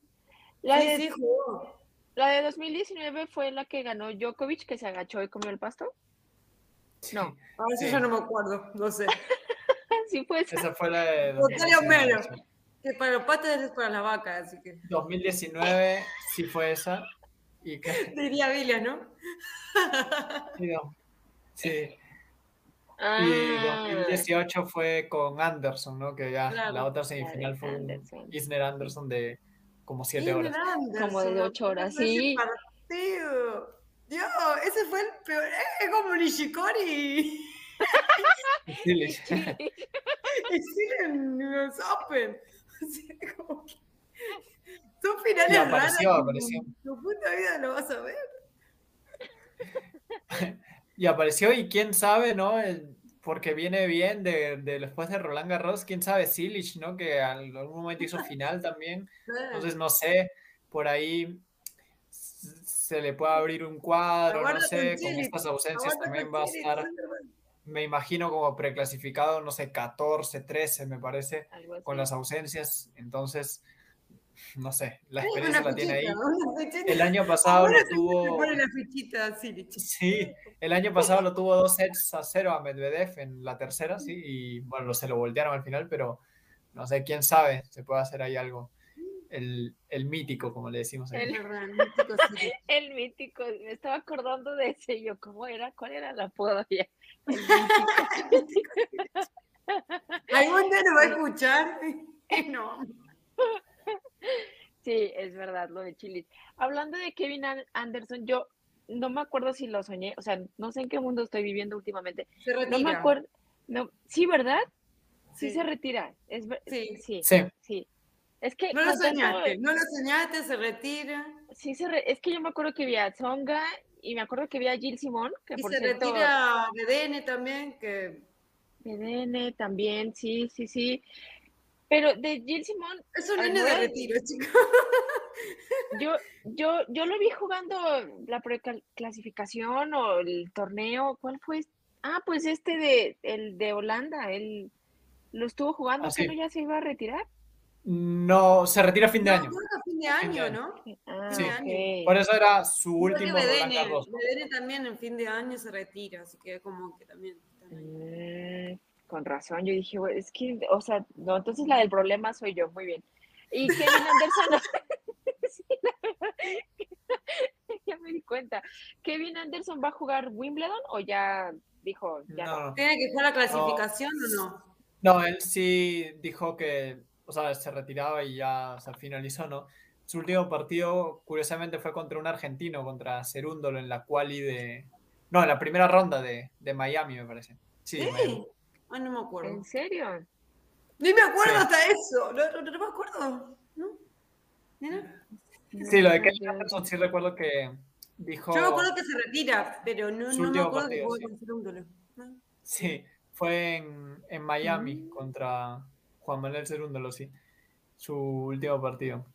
la sí, de, sí, jugó. La de 2019 fue la que ganó Djokovic, que se agachó y comió el pasto. No. A ver si yo no me acuerdo, no sé. sí fue esa. Esa fue la de. menos. Que para los patos es para la vaca, así que. 2019 sí fue esa. Diría Villa, ¿no? sí. Y 2018 ah. fue con Anderson, ¿no? Que ya la otra semifinal fue Anderson. Isner Anderson de como 7 horas. como de 8 horas, sí. Partido. Dios, ese fue el peor. Es como Nishikori. en los Open. O sea, como que... Son finales apareció, raras. Apareció. Tu puta vida lo vas a ver. y apareció, y quién sabe, ¿no? porque viene bien de, después de Roland Garros, quién sabe, Silich, ¿no? Que en algún momento hizo final también. Entonces, no sé, por ahí se le puede abrir un cuadro, no sé, con estas ausencias también va a estar, me imagino como preclasificado, no sé, 14, 13 me parece, con las ausencias. Entonces, no sé, la experiencia la tiene ahí. El año pasado lo tuvo. La fichita, sí, sí, el año pasado lo tuvo dos sets a cero a Medvedev en la tercera, sí, y bueno, se lo voltearon al final, pero no sé, quién sabe, se puede hacer ahí algo. El, el mítico, como le decimos. El, el, mítico, el mítico, me estaba acordando de ese, yo, ¿cómo era? ¿Cuál era la apodo ya? El mítico. ¿Algún día lo va a escuchar? No. Sí, es verdad, lo de Chilis. Hablando de Kevin Anderson, yo no me acuerdo si lo soñé, o sea, no sé en qué mundo estoy viviendo últimamente. Se retira. No me acuerdo. No, sí, ¿verdad? Sí, se retira. Es, sí. sí. Sí. Es que no lo soñaste, no lo soñaste, se retira. Sí, se es que yo me acuerdo que vi a Tsonga y me acuerdo que vi a Jill Simón, que y por se cierto, retira BDN también, que BDN también, sí, sí, sí. Pero de Jill Simón. Es un nene de retiro, chicos. Yo, yo, yo lo vi jugando la clasificación o el torneo. ¿Cuál fue? Ah, pues este de el de Holanda. Él lo estuvo jugando, Ah, sí. pero ya se iba a retirar. No, se retira a fin de No, año. a fin de año, ¿no? Ah, Sí. ok. Por eso era su último Roland BDN. Garros. BDN también en fin de año se retira, así que como que también. Mm, con razón, yo dije, güey, es que, o sea, no, entonces la del problema soy yo, muy bien. Y Kevin Anderson, Sí, la verdad, ya me di cuenta. ¿Kevin Anderson va a jugar Wimbledon o ya dijo, ya no? No, ¿Tiene que jugar la clasificación o no? no, él sí dijo que, o sea, se retiraba y ya se finalizó, ¿no? Su último partido, curiosamente, fue contra un argentino, contra Cerúndolo, en la quali de... No, en la primera ronda de, de Miami, me parece. Sí, de Miami. Ay, no me acuerdo. ¿En serio? Ni me acuerdo Sí. hasta eso. No, no, no me acuerdo. ¿No? Sí, lo de Kevin Anderson sí recuerdo que dijo... Yo me acuerdo que se retira, pero no, no me acuerdo que sí. con Cerúndolo. ¿no? Sí, fue en, en Miami Mm. contra Juan Manuel Cerúndolo, sí. Su último partido.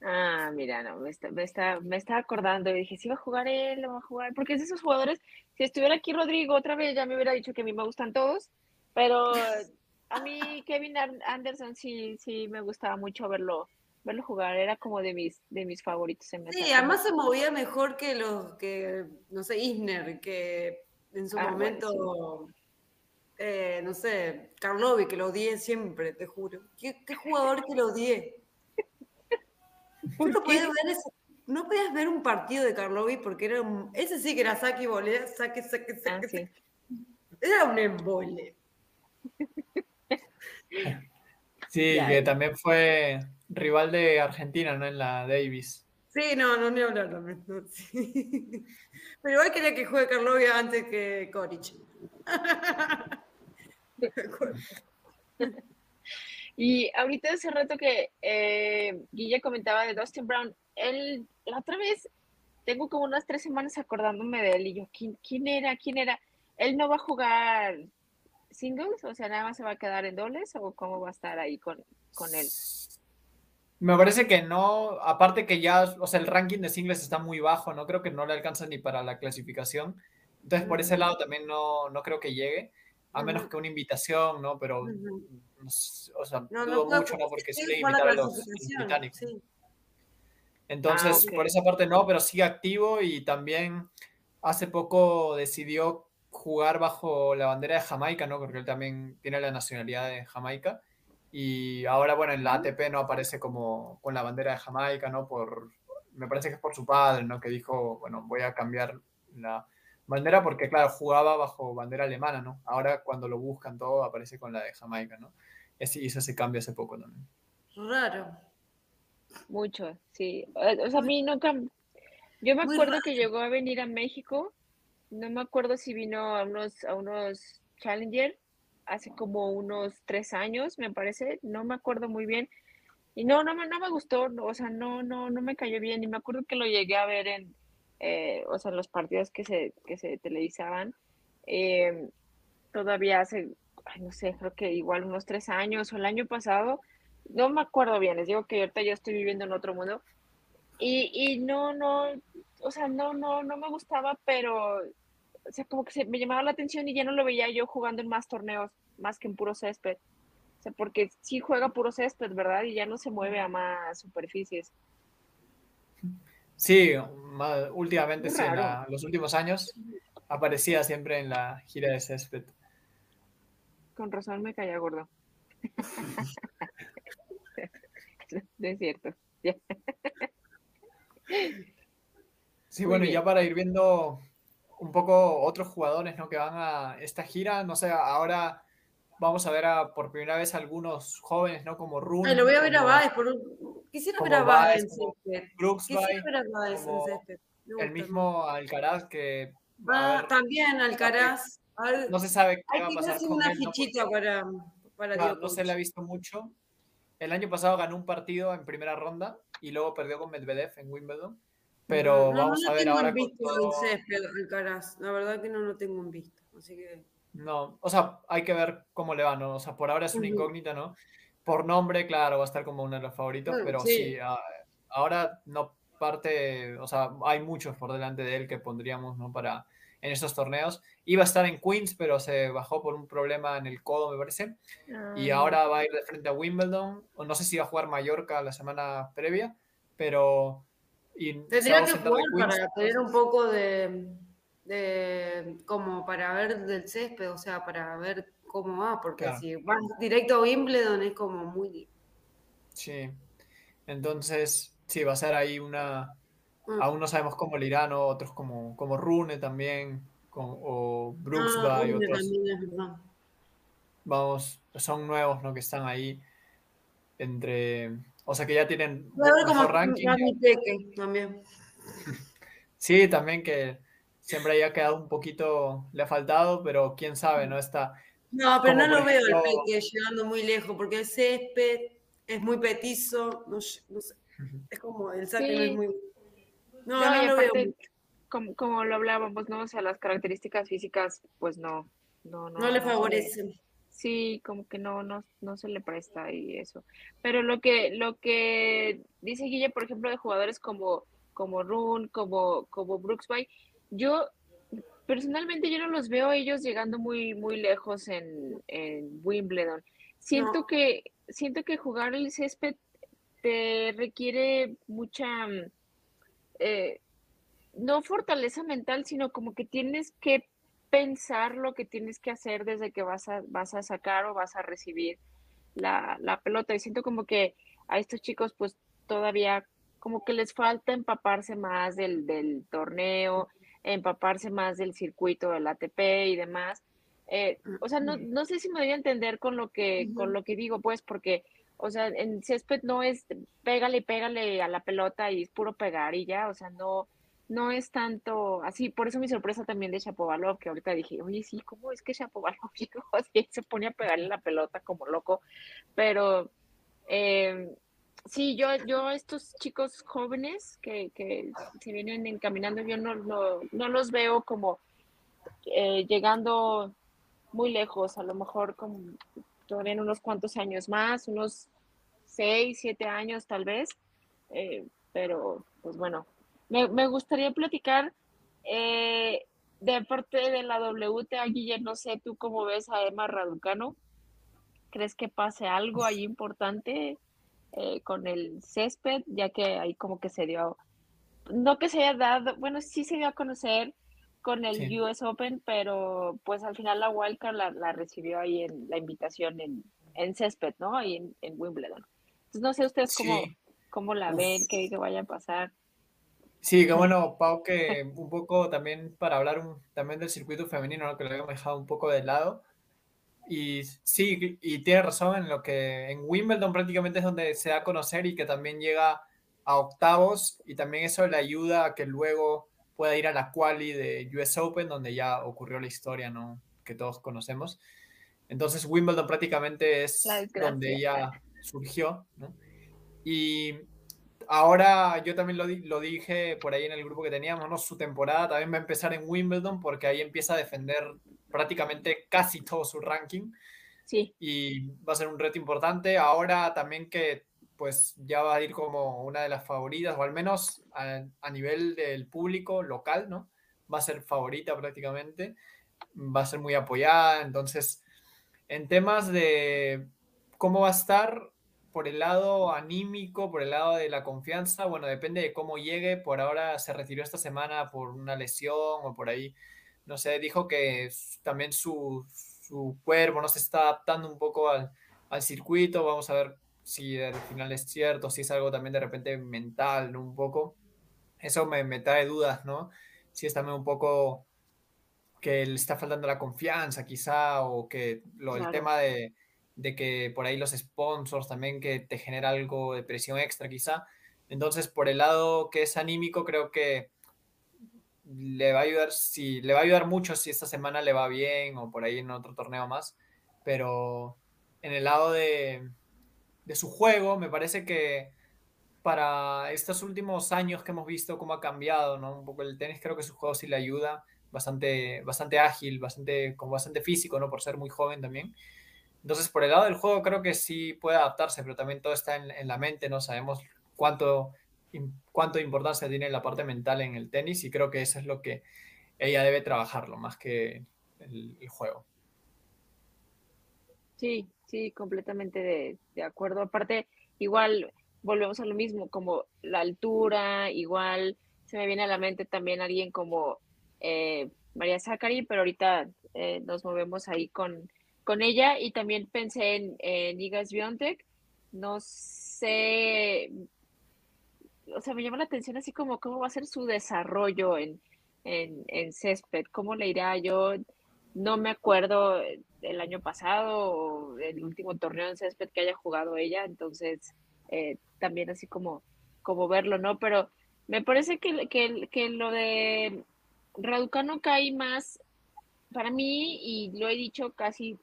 Ah, mira, no, me está, me está, me está acordando. Y dije, si va a jugar él, lo va a jugar. Porque es de esos jugadores. Si estuviera aquí Rodrigo otra vez, ya me hubiera dicho que a mí me gustan todos. Pero a mí, Kevin Anderson, sí, sí me gustaba mucho verlo, verlo jugar. Era como de mis, de mis favoritos. en Sí, además se movía mejor que los que, no sé, Isner, que en su Ah, bueno, momento, eh, no sé, Karlovi, que lo odié siempre, te juro. ¿Qué, qué jugador que lo odié? No podías, ver ese- no podías ver un partido de Karlovi porque era un, ese sí que era saque y volea, saque, saque, Ah, saque, sí. saque. Era un embole. Sí, Ya. que también fue rival de Argentina, ¿no? En la Davis. Sí, no, no, ni hablar también. no, sí. Pero igual quería que juegue Karlovi antes que Koric. Y ahorita hace rato que eh, Guille comentaba de Dustin Brown, él, la otra vez, tengo como unas tres semanas acordándome de él y yo, ¿quién, quién era? ¿Quién era? ¿Él no va a jugar singles? O sea, nada más se va a quedar en dobles o cómo va a estar ahí con, con él? Me parece que no, aparte que ya, o sea, el ranking de singles está muy bajo, no creo que no le alcanza ni para la clasificación. Entonces, por ese lado también no, no creo que llegue, a menos que una invitación, ¿no? Pero, sé, o sea, No, dudo no, no, mucho, ¿no? Porque sí le invitaron a los, clasificación, británicos. sí. Entonces, Ah, por esa parte no, pero sigue activo y también hace poco decidió jugar bajo la bandera de Jamaica, ¿no? Porque él también tiene la nacionalidad de Jamaica. Y ahora, bueno, en la ATP no aparece como con la bandera de Jamaica, ¿no? Por, me parece que es por su padre, ¿no? Que dijo, bueno, voy a cambiar la bandera porque, claro, jugaba bajo bandera alemana, ¿no? Ahora cuando lo buscan todo aparece con la de Jamaica, ¿no? Así hizo ese cambio hace poco también. Raro. Mucho, sí. Eh, O sea, a mí nunca, yo me acuerdo que llegó a venir a México, no me acuerdo si vino a unos, a unos Challenger hace como unos tres años, me parece, no me acuerdo muy bien. Y no, no me, no me gustó, o sea, no, no, no me cayó bien. Y me acuerdo que lo llegué a ver en, eh, o sea, los partidos que se, que se televisaban. eh, todavía hace, ay, no sé, creo que igual unos tres años o el año pasado. No me acuerdo bien, les digo que ahorita yo estoy viviendo en otro mundo. Y, y no, no, o sea, no, no, no me gustaba, pero, o sea, como que se, me llamaba la atención y ya no lo veía yo jugando en más torneos, más que en puro césped. O sea, porque sí juega puro césped, ¿verdad? Y ya no se mueve a más superficies. Sí, últimamente, sí, en los últimos años aparecía siempre en la gira de césped. Con razón me caía gordo. es cierto. sí, bueno, y ya para ir viendo un poco otros jugadores ¿no? que van a esta gira, no sé, ahora vamos a ver a, por primera vez algunos jóvenes, ¿no? Como Rune. lo voy a ver a Baez. Por Quisiera ver a Baez en césped. Quisiera ver a Baez en césped. El mismo Alcaraz que... Ah, también Alcaraz. no se sabe qué va a pasar con una fichita para, para no, no se le ha visto mucho. El año pasado ganó un partido en primera ronda y luego perdió con Medvedev en Wimbledon. Pero vamos a ver ahora. Visto con césped, Alcaraz. La verdad que no lo tengo en visto. Así que... No, o sea, hay que ver cómo le va, ¿no? O sea, por ahora es una incógnita, ¿no? Por nombre, claro, va a estar como uno de los favoritos, pero sí, ah, ahora no parte, o sea, hay muchos por delante de él que pondríamos, ¿no? Para en estos torneos. Iba a estar en Queens, pero se bajó por un problema en el codo, me parece. Y ah. ahora va a ir de frente a Wimbledon, o no sé si va a jugar Mallorca la semana previa, pero... Y Tendría que jugar para tener un poco de como para ver del césped, o sea, para ver cómo va, porque si vas directo a Wimbledon es como muy... Sí, entonces sí, va a ser ahí una... Mm. Aún no sabemos cómo el irán, otros como, como Rune también, o Brooks ah, y otros. Vamos, son nuevos, ¿no? Que están ahí entre... O sea, que ya tienen mejor ranking. También. Sí, también que siempre haya quedado un poquito, le ha faltado, pero quién sabe, ¿no? Está. No, pero no lo veo el Peque llegando muy lejos, porque el césped es muy petizo, no, sé, es como el saque no es muy. No, no, lo veo. Como, como, lo hablábamos, ¿no? O sea, las características físicas, pues no. No, no, no le favorecen. Sí, como que no, no, no se le presta y eso. Pero lo que, lo que dice Guille, por ejemplo, de jugadores como, como Rune, como, como Brooksby, yo personalmente yo no los veo ellos llegando muy, muy lejos en, Wimbledon. Siento que, siento que jugar el césped te requiere mucha eh, no fortaleza mental, sino como que tienes que pensar lo que tienes que hacer desde que vas a, vas a sacar o vas a recibir la, la pelota. Y siento como que a estos chicos pues todavía como que les falta empaparse más del, del torneo, empaparse más del circuito del ATP y demás. Eh, o sea, no, no, sé si me voy a entender con lo que, con lo que digo, pues, porque, o sea, en césped no es pégale y pégale a la pelota y es puro pegar y ya, o sea, no, no es tanto así. Por eso mi sorpresa también de Shapovalov, que ahorita dije, oye, sí, ¿cómo es que Shapovalov se pone a pegarle la pelota como loco? Pero, eh, Sí, yo, yo estos chicos jóvenes que, que se vienen encaminando, yo no, no, los veo como eh, llegando muy lejos, a lo mejor como todavía en unos cuantos años más, unos seis, siete años tal vez, eh, pero pues bueno, me, me gustaría platicar eh, de parte de la WTA, Guillermo, no sé tú cómo ves a Emma Raducano, ¿crees que pase algo ahí importante? Eh, con el césped, ya que ahí como que se dio, no que se haya dado, bueno, sí se dio a conocer con el US Open, pero pues al final la Wildcard la, la recibió ahí en la invitación en, en césped, ¿no? Ahí en, en Wimbledon. Entonces no sé ustedes cómo, cómo la ven, qué, vaya a pasar. Sí, que bueno, Pau, que un poco también para hablar también del circuito femenino, que lo habíamos dejado un poco de lado, y sí, y tiene razón en lo que en Wimbledon prácticamente es donde se da a conocer y que también llega a octavos y también eso le ayuda a que luego pueda ir a la quali de US Open donde ya ocurrió la historia, ¿no? Que todos conocemos. Entonces Wimbledon prácticamente es donde ella surgió, ¿no? Y ahora yo también lo, lo, dije por ahí en el grupo que teníamos, ¿no? Su temporada también va a empezar en Wimbledon porque ahí empieza a defender prácticamente casi todo su ranking. Sí. Y va a ser un reto importante. Ahora también que pues ya va a ir como una de las favoritas, o al menos a, nivel del público local, ¿no? Va a ser favorita prácticamente, va a ser muy apoyada, entonces, en temas de cómo va a estar por el lado anímico, por el lado de la confianza, bueno, depende de cómo llegue. Por ahora se retiró esta semana por una lesión o por ahí, no sé, dijo que también su, su cuerpo no se está adaptando un poco al, al, circuito. Vamos a ver si al final es cierto, si es algo también de repente mental, ¿no? Un poco. Eso me, me trae dudas, ¿no? Si es también un poco que le está faltando la confianza quizá o que lo, el tema de de que por ahí los sponsors también que te genera algo de presión extra quizá. Entonces, por el lado que es anímico, creo que le va a ayudar, si, le va a ayudar mucho si esta semana le va bien o por ahí en otro torneo más. Pero en el lado de, de su juego, me parece que para estos últimos años que hemos visto cómo ha cambiado, ¿no? Un poco el tenis, creo que su juego sí le ayuda, bastante, bastante ágil, bastante, con bastante físico, ¿no? Por ser muy joven también. Entonces, por el lado del juego, creo que sí puede adaptarse, pero también todo está en, la mente, no sabemos cuánto, cuánto importancia tiene la parte mental en el tenis y creo que eso es lo que ella debe trabajarlo más que el, juego. Sí, sí, completamente de, acuerdo. Aparte, igual volvemos a lo mismo, como la altura, igual se me viene a la mente también alguien como eh, María Zachary, pero ahorita eh, nos movemos ahí con con ella y también pensé en, en Igas Biontech. No sé, o sea, me llama la atención así como cómo va a ser su desarrollo en, en, en césped, cómo le irá. Yo no me acuerdo el año pasado o el último torneo en césped que haya jugado ella, entonces eh, también así como, como verlo, ¿no? Pero me parece que, que, que lo de Raducano cae más para mí, y lo he dicho casi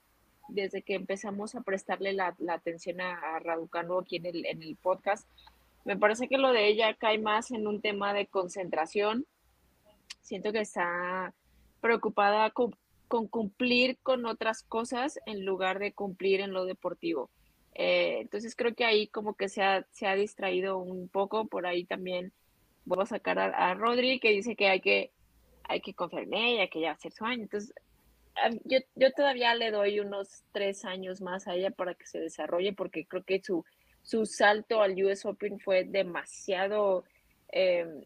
desde que empezamos a prestarle la, atención a, Raducano aquí en el, en el podcast. Me parece que lo de ella cae más en un tema de concentración. Siento que está preocupada con, cumplir con otras cosas en lugar de cumplir en lo deportivo. Eh, entonces creo que ahí como que se ha, se ha distraído un poco. Por ahí también voy a sacar a, a Rodri que dice que hay que hay que confiar en ella, que ya va a ser su año. Entonces, yo, yo todavía le doy unos tres años más a ella para que se desarrolle, porque creo que su, su salto al US Open fue demasiado eh,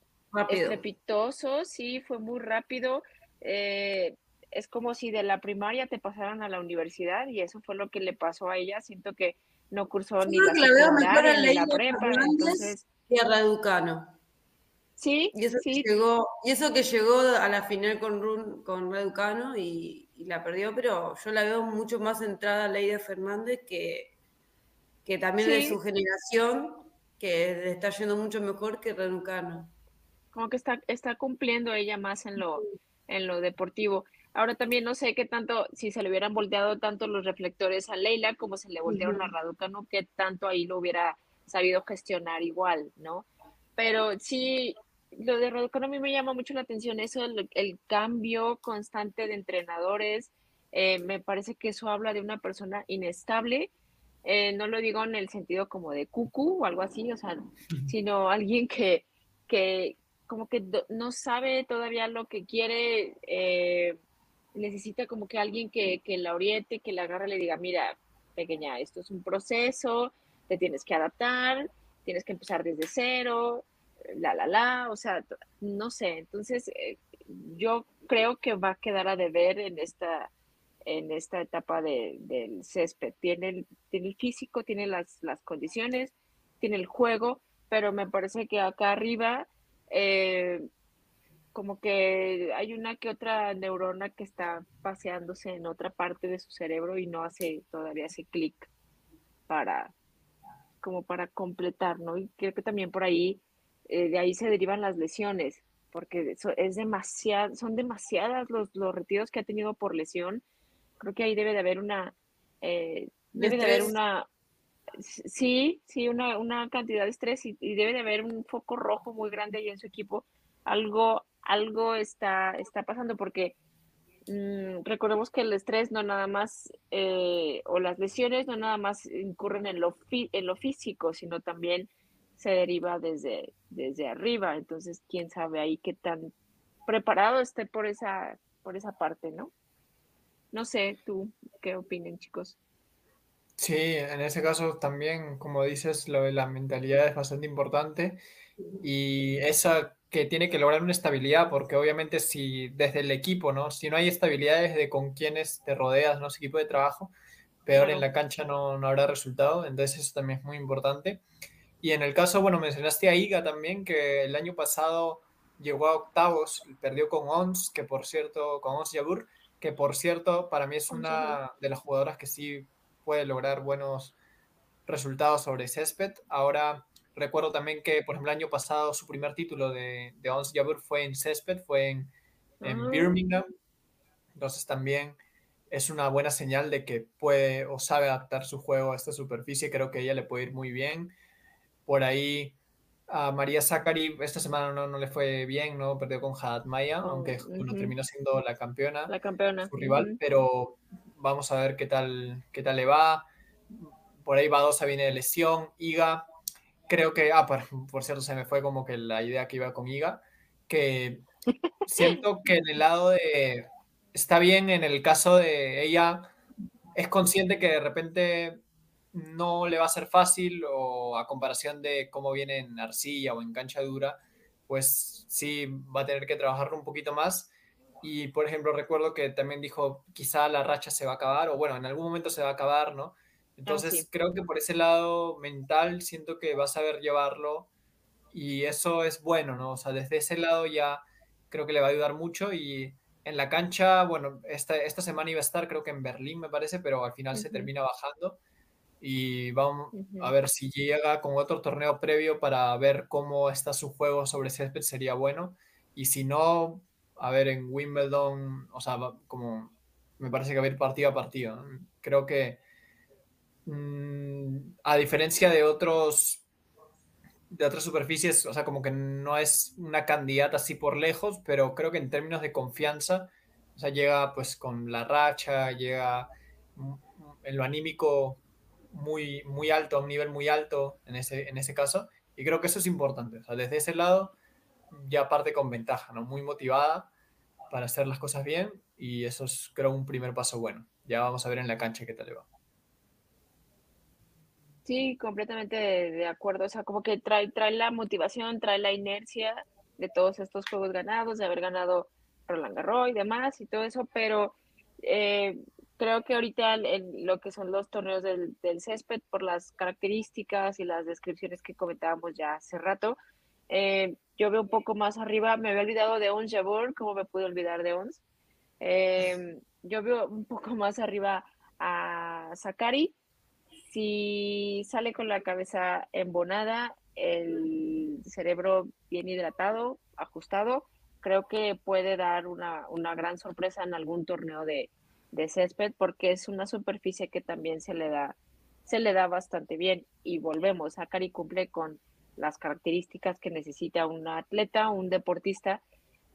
estrepitoso, sí, fue muy rápido. Eh, es como si de la primaria te pasaran a la universidad y eso fue lo que le pasó a ella. Siento que no cursó ni la, secundaria, ni la prepa. Entonces, y a Raducano. Sí, y eso, sí. Que llegó, y eso que llegó a la final con, Run, con Raducano y, y la perdió, pero yo la veo mucho más centrada a Leida Fernández que, que también de su generación, que le está yendo mucho mejor que Renucano. Como que está, está cumpliendo ella más en lo, en lo deportivo. Ahora también no sé qué tanto, si se le hubieran volteado tanto los reflectores a Leila como se le voltearon a Raducano, qué tanto ahí lo hubiera sabido gestionar igual, ¿no? Pero sí, lo de Raducano a mí me llama mucho la atención eso, el, cambio constante de entrenadores. Eh, me parece que eso habla de una persona inestable. Eh, no lo digo en el sentido como de cucu o algo así, o sea, sino alguien que, que como que no sabe todavía lo que quiere, eh, necesita como que alguien que, que la oriente, que la agarre y le diga, mira, pequeña, esto es un proceso, te tienes que adaptar, tienes que empezar desde cero, la, la, la, o sea, no sé, entonces eh, yo creo que va a quedar a deber en esta, en esta etapa de, del césped. Tiene el, tiene el físico, tiene las, las condiciones, tiene el juego, pero me parece que acá arriba eh, como que hay una que otra neurona que está paseándose en otra parte de su cerebro y no hace todavía ese clic para como para completar, ¿no? Y creo que también por ahí eh, de ahí se derivan las lesiones, porque es demasiado, son demasiadas los, los retiros que ha tenido por lesión. Creo que ahí debe de haber una, eh, debe de haber una, sí, sí, una, una cantidad de estrés y, debe de haber un foco rojo muy grande ahí en su equipo. Algo, algo está, está pasando porque mm, recordemos que el estrés no nada más, eh, o las lesiones no nada más incurren en lo, en lo físico, sino también se deriva desde, desde arriba. Entonces, quién sabe ahí qué tan preparado esté por esa, por esa parte, ¿no? No sé, tú, ¿qué opinen, chicos? Sí, en ese caso también, como dices, lo de la mentalidad es bastante importante y esa que tiene que lograr una estabilidad, porque obviamente si desde el equipo, ¿no? Si no hay estabilidad desde con quienes te rodeas, ¿no? Equipo de trabajo, peor en la cancha no, no, habrá resultado, entonces eso también es muy importante. Y en el caso, bueno, mencionaste a Iga también, que el año pasado llegó a octavos, perdió con Ons, que por cierto, con Ons Jabur, que por cierto, para mí es una de las jugadoras que sí puede lograr buenos resultados sobre césped. Ahora Recuerdo también que, por ejemplo, el año pasado su primer título de, de Ons Jabeur fue en césped, fue en, en ah. Birmingham. Entonces también es una buena señal de que puede o sabe adaptar su juego a esta superficie. Creo que ella le puede ir muy bien. Por ahí a María Zachary esta semana no, no le fue bien, ¿no? Perdió con Haddad Maya, oh, aunque terminó siendo la campeona. La campeona. Su rival, pero vamos a ver qué tal, qué tal le va. Por ahí Badosa viene de lesión. Iga creo que, ah, por, cierto, se me fue como que la idea que iba con Iga, que siento que en el lado de, está bien en el caso de ella, es consciente que de repente no le va a ser fácil o a comparación de cómo viene en arcilla o en cancha dura, pues sí va a tener que trabajarlo un poquito más. Y por ejemplo, recuerdo que también dijo, quizá la racha se va a acabar, o bueno, en algún momento se va a acabar, ¿no? Entonces, creo que por ese lado mental siento que vas a saber llevarlo y eso es bueno, ¿no? O sea, desde ese lado ya creo que le va a ayudar mucho y en la cancha, bueno, esta, esta semana iba a estar creo que en Berlín me parece, pero al final se termina bajando y vamos a ver si llega con otro torneo previo para ver cómo está su juego sobre césped sería bueno y si no, a ver en Wimbledon, o sea, como me parece que va a ir partido a partido. Creo que Mm, a diferencia de otros de otras superficies, o sea, como que no es una candidata así por lejos, pero creo que en términos de confianza, o sea, llega pues con la racha, llega en lo anímico muy, muy alto, a un nivel muy alto en ese, en ese caso, y creo que eso es importante, o sea, desde ese lado ya parte con ventaja, ¿no? Muy motivada para hacer las cosas bien, y eso es creo un primer paso bueno. Ya vamos a ver en la cancha qué tal le va. Sí, completamente de, acuerdo. O sea, como que trae, trae la motivación, trae la inercia de todos estos juegos ganados, de haber ganado Roland Garros y demás y todo eso, pero eh, creo que ahorita en lo que son los torneos del, césped, por las características y las descripciones que comentábamos ya hace rato, eh, yo veo un poco más arriba, me había olvidado de Ons Jabor, ¿cómo me pude olvidar de Ons? Eh, yo veo un poco más arriba a Sakari, si sale con la cabeza embonada, el cerebro bien hidratado, ajustado, creo que puede dar una, gran sorpresa en algún torneo de, césped porque es una superficie que también se le da se le da bastante bien y volvemos, Cari cumple con las características que necesita un atleta, un deportista.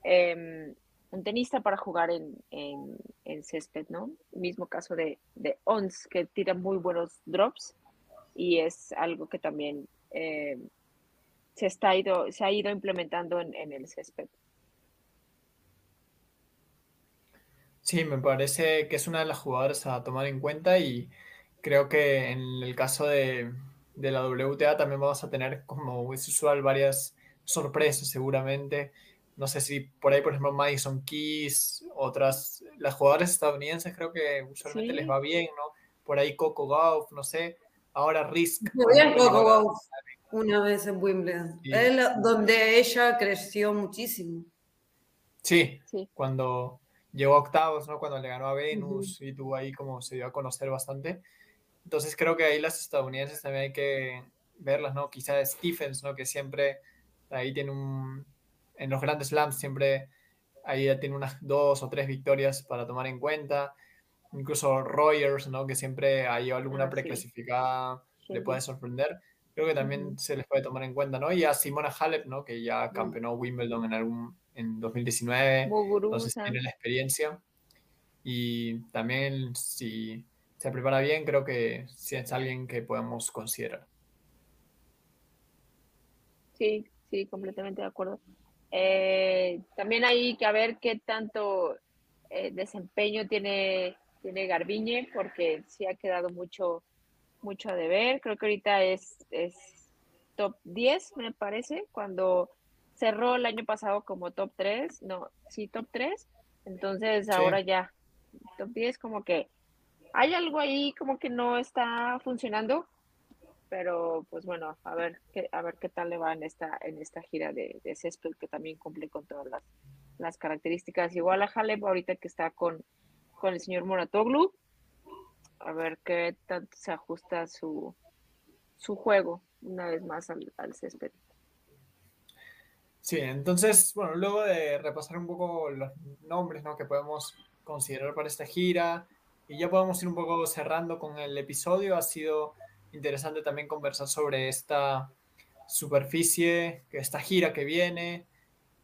Em, un tenista para jugar en, en, césped, ¿no? Mismo caso de, de, Ons, que tira muy buenos drops y es algo que también eh, se, está ido, se ha ido implementando en, en, el césped. Sí, me parece que es una de las jugadoras a tomar en cuenta y creo que en el caso de, de la WTA también vamos a tener, como es usual, varias sorpresas seguramente no sé si por ahí, por ejemplo, Madison Keys, otras, las jugadoras estadounidenses creo que usualmente les va bien, ¿no? Por ahí Coco Gauff, no sé. Ahora Risk. Muy Coco Gauff una vez en Wimbledon. Donde ella creció muchísimo. Sí, cuando llegó a octavos, ¿no? Cuando le ganó a Venus y tuvo ahí como se dio a conocer bastante. Entonces creo que ahí las estadounidenses también hay que verlas, ¿no? Quizá Stephens, ¿no? Que siempre ahí tiene un, en los grandes slams siempre ahí ya tiene unas dos o tres victorias para tomar en cuenta. Incluso Royers, ¿no? Que siempre hay alguna ah, preclasificada le puede sorprender. Creo que también se les puede tomar en cuenta, ¿no? Y a Simona Halep, ¿no? Que ya campeonó Wimbledon en algún en 2019. Entonces tiene la experiencia. Y también si se prepara bien, creo que sí es alguien que podemos considerar. Sí, sí, completamente de acuerdo. Eh, también hay que ver qué tanto eh, desempeño tiene, tiene Garbiñe, porque sí ha quedado mucho mucho a deber. Creo que ahorita es, es top 10, me parece, cuando cerró el año pasado como top 3, no, sí, top 3. Entonces ahora ya, top 10 como que hay algo ahí como que no está funcionando, pero pues bueno, a ver qué, a ver qué tal le va en esta, en esta gira de, de césped que también cumple con todas las, las características. Igual a Halep ahorita que está con, con el señor Moratoglu, a ver qué tanto se ajusta su, su juego una vez más al, al césped. Sí, entonces, bueno, luego de repasar un poco los nombres ¿no? que podemos considerar para esta gira y ya podemos ir un poco cerrando con el episodio, ha sido interesante también conversar sobre esta superficie, esta gira que viene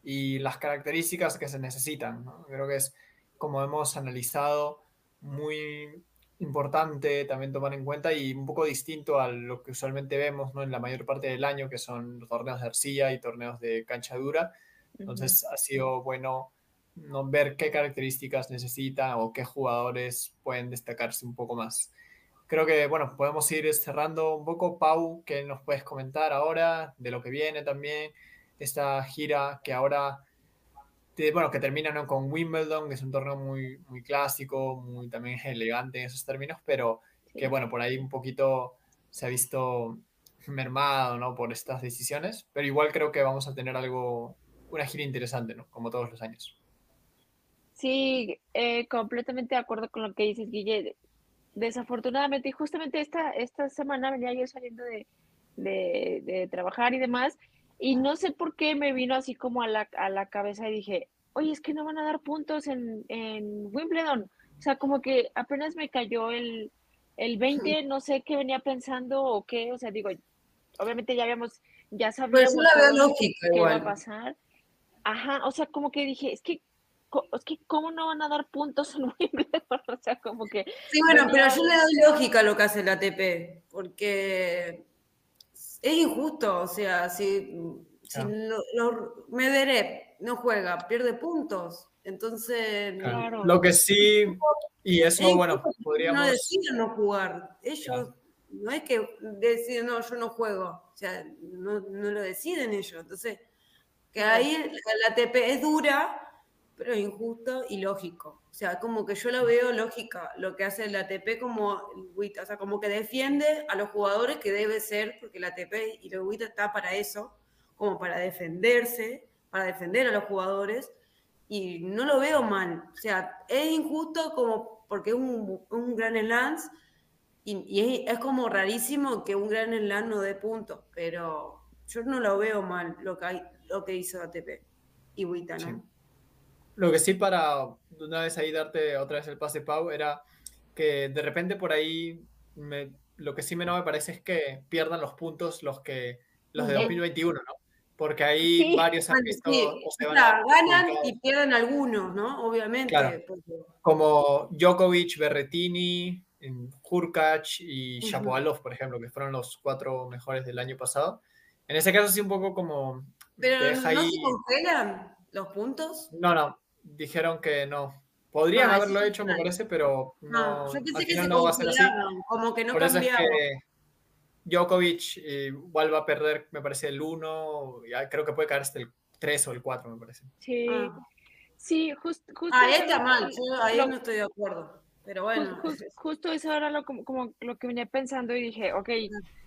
y las características que se necesitan. ¿no? Creo que es, como hemos analizado, muy importante también tomar en cuenta y un poco distinto a lo que usualmente vemos ¿no? en la mayor parte del año, que son los torneos de arcilla y torneos de cancha dura. Entonces ha sido bueno ¿no? ver qué características necesita o qué jugadores pueden destacarse un poco más. Creo que, bueno, podemos ir cerrando un poco. Pau, ¿qué nos puedes comentar ahora de lo que viene también? Esta gira que ahora bueno, que termina con Wimbledon, que es un torneo muy, muy clásico, muy también elegante en esos términos, pero que bueno, por ahí un poquito se ha visto mermado, ¿no? Por estas decisiones, pero igual creo que vamos a tener algo, una gira interesante, ¿no? Como todos los años. Sí, eh, completamente de acuerdo con lo que dices, Guille. Desafortunadamente, y justamente esta, esta semana venía yo saliendo de, de, de trabajar y demás, y no sé por qué me vino así como a la, a la cabeza y dije, oye, es que no van a dar puntos en, en Wimbledon. O sea, como que apenas me cayó el, el 20, no sé qué venía pensando o qué, o sea, digo, obviamente ya habíamos, ya sabíamos qué iba a pasar. Ajá, o sea, como que dije, es que, es que cómo no van a dar puntos en Wimbledon, o sea, como que... Sí, bueno, pero yo le doy lógica a lo que hace la ATP, porque es injusto, o sea, si, si no, Medvedev no juega, pierde puntos, entonces... Claro. Lo que sí, y eso, bueno, podríamos... No deciden no jugar, ellos... No es que deciden, no, yo no juego, o sea, no, no lo deciden ellos. Entonces, que ahí la ATP es dura, pero injusto y lógico. O sea, como que yo lo veo lógica, lo que hace la ATP como el WITA, o sea, como que defiende a los jugadores que debe ser, porque la ATP y el WITA está para eso, como para defenderse, para defender a los jugadores, y no lo veo mal. O sea, es injusto como porque es un, gran Lance y, es, como rarísimo que un gran Slam no dé puntos, pero yo no lo veo mal lo que, hay, lo hizo ATP y WITA, ¿no? Lo que sí para una vez ahí darte otra vez el pase Pau era que de repente por ahí me, lo que sí me no me parece es que pierdan los puntos los que los de 2021, ¿no? Porque ahí varios han visto o se van ganan y pierden algunos, ¿no? Obviamente. Como Djokovic, Berretini, Hurkacz y Shapovalov, por ejemplo, que fueron los cuatro mejores del año pasado. En ese caso sí un poco como pero no se congelan los puntos. No, no, dijeron que no. Podrían haberlo hecho, me parece, pero no. no yo pensé que se no va a ser así. Como que no Por. Eso es que Djokovic igual va a perder, me parece, el 1, creo que puede caer hasta el 3 o el 4, me parece. Sí, ah. sí, justo. ah, está mal, yo ahí no estoy de acuerdo. Pero bueno. Justo, eso era lo, como, lo que venía pensando y dije, ok,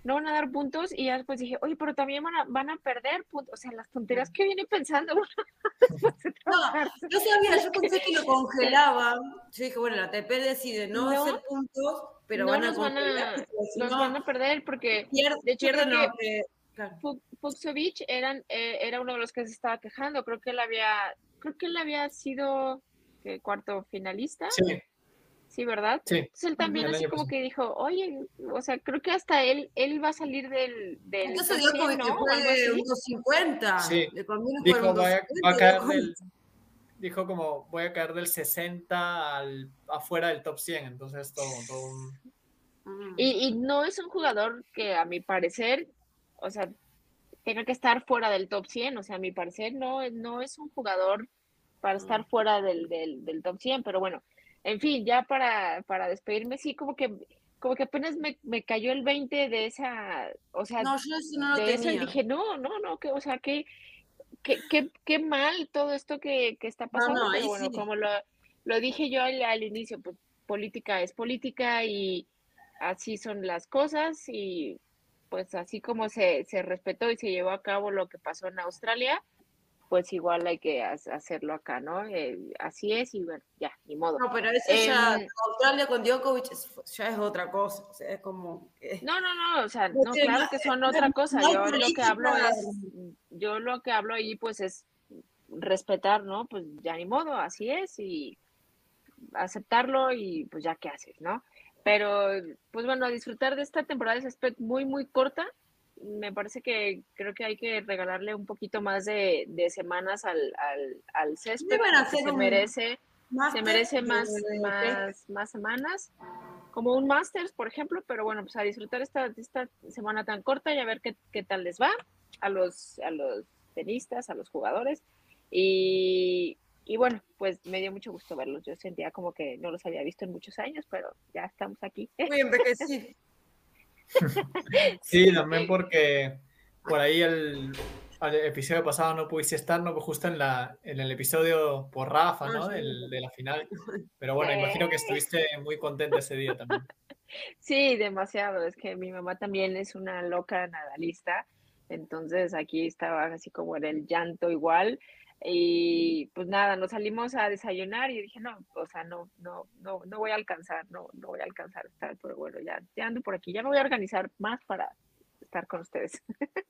no van a dar puntos y ya después dije, oye, pero también van a, van a perder puntos. O sea, las tonterías que viene pensando. no, yo sabía, yo pensé que lo congelaban. Yo dije, bueno, la TP decide no, hacer puntos, pero van, a los van a los van a perder porque de hecho creo que, que eran, eh, era uno de los que se estaba quejando. Creo que él había, creo que él había sido cuarto finalista. Sí Sí, ¿verdad? Sí. Entonces él también así como que dijo, oye, o sea, creo que hasta él, él va a salir del... del Entonces dio como que fue de unos 50. Sí. Dijo, va a caer del, dijo como, voy a caer del 60 al, afuera del top 100, entonces todo, todo un... Mm. Y, y no es un jugador que a mi parecer, o sea, tenga que estar fuera del top 100, o sea, a mi parecer no, no es un jugador para estar mm. fuera del, del, del top 100, pero bueno, en fin, ya para, para despedirme, sí, como que como que apenas me, me cayó el 20 de esa, o sea, No, yo eso no lo de eso y dije, no, no, no, que, o sea, que, mal todo esto que, que está pasando, no, ahí pero bueno, sí. como lo, lo dije yo al, al inicio, pues política es política y así son las cosas y pues así como se, se respetó y se llevó a cabo lo que pasó en Australia, pues igual hay que ha- hacerlo acá, ¿no? Eh, así es y bueno, ya, ni modo. No, pero eso ya, Em, Australia con Djokovic ya es otra cosa. O sea, es como. que- No, no, no, o sea, No claro que son otra cosa. Yo lo que hablo es, yo lo que hablo ahí pues es respetar, ¿no? Pues ya ni modo, así es y aceptarlo y pues ya qué haces, ¿no? Pero pues bueno, disfrutar de esta temporada de césped muy, muy corta. Me parece que creo que hay que regalarle un poquito más de, de semanas al, al, al césped, se merece se merece más, de- más, más semanas, como un Masters, por ejemplo, pero bueno, pues a disfrutar esta, esta semana tan corta y a ver qué, qué tal les va a los, a los tenistas, a los jugadores. Y, y bueno, pues me dio mucho gusto verlos. Yo sentía como que no los había visto en muchos años, pero ya estamos aquí. Muy envejecido. Sí, también porque por ahí el, el episodio pasado no pudiste estar, ¿no? Pues justo en, la, en el episodio por Rafa, ¿no? Ah, de la final. Pero bueno, Sí. imagino que estuviste muy contenta ese día también. Sí, demasiado. Es que mi mamá también es una loca nadalista. Entonces aquí estaba así como en el llanto igual. Y pues nada, nos salimos a desayunar y dije, no, o sea, no, no, no, no voy a alcanzar, no, no voy a alcanzar a estar, pero bueno, ya, ya ando por aquí, ya me voy a organizar más para estar con ustedes.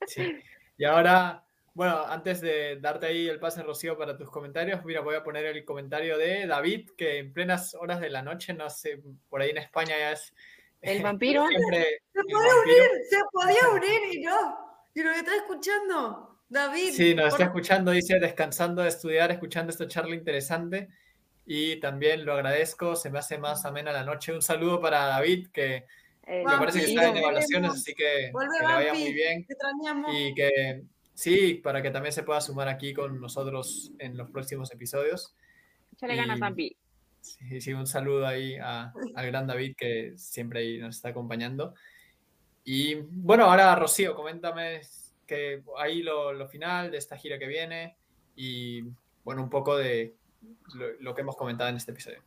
Sí. Y ahora, bueno, antes de darte ahí el pase, Rocío, para tus comentarios, mira, voy a poner el comentario de David, que en plenas horas de la noche, no sé, por ahí en España ya es... El vampiro. Siempre Se podía vampiro. unir, se podía unir y no. Y lo que está escuchando, David. Sí, nos está por- escuchando, dice, descansando de estudiar, escuchando esta charla interesante. Y también lo agradezco, se me hace más amena la noche. Un saludo para David, que El me parece que está en evaluaciones, así que, Vuelve, que le vaya muy bien. Te. Y que sí, para que también se pueda sumar aquí con nosotros en los próximos episodios. Échale ganas, Vampi. Sí, sí, un saludo ahí a- al gran David que siempre ahí nos está acompañando. Y bueno, ahora Rocío, coméntame que ahí lo, lo final de esta gira que viene y bueno, un poco de lo, lo que hemos comentado en este episodio.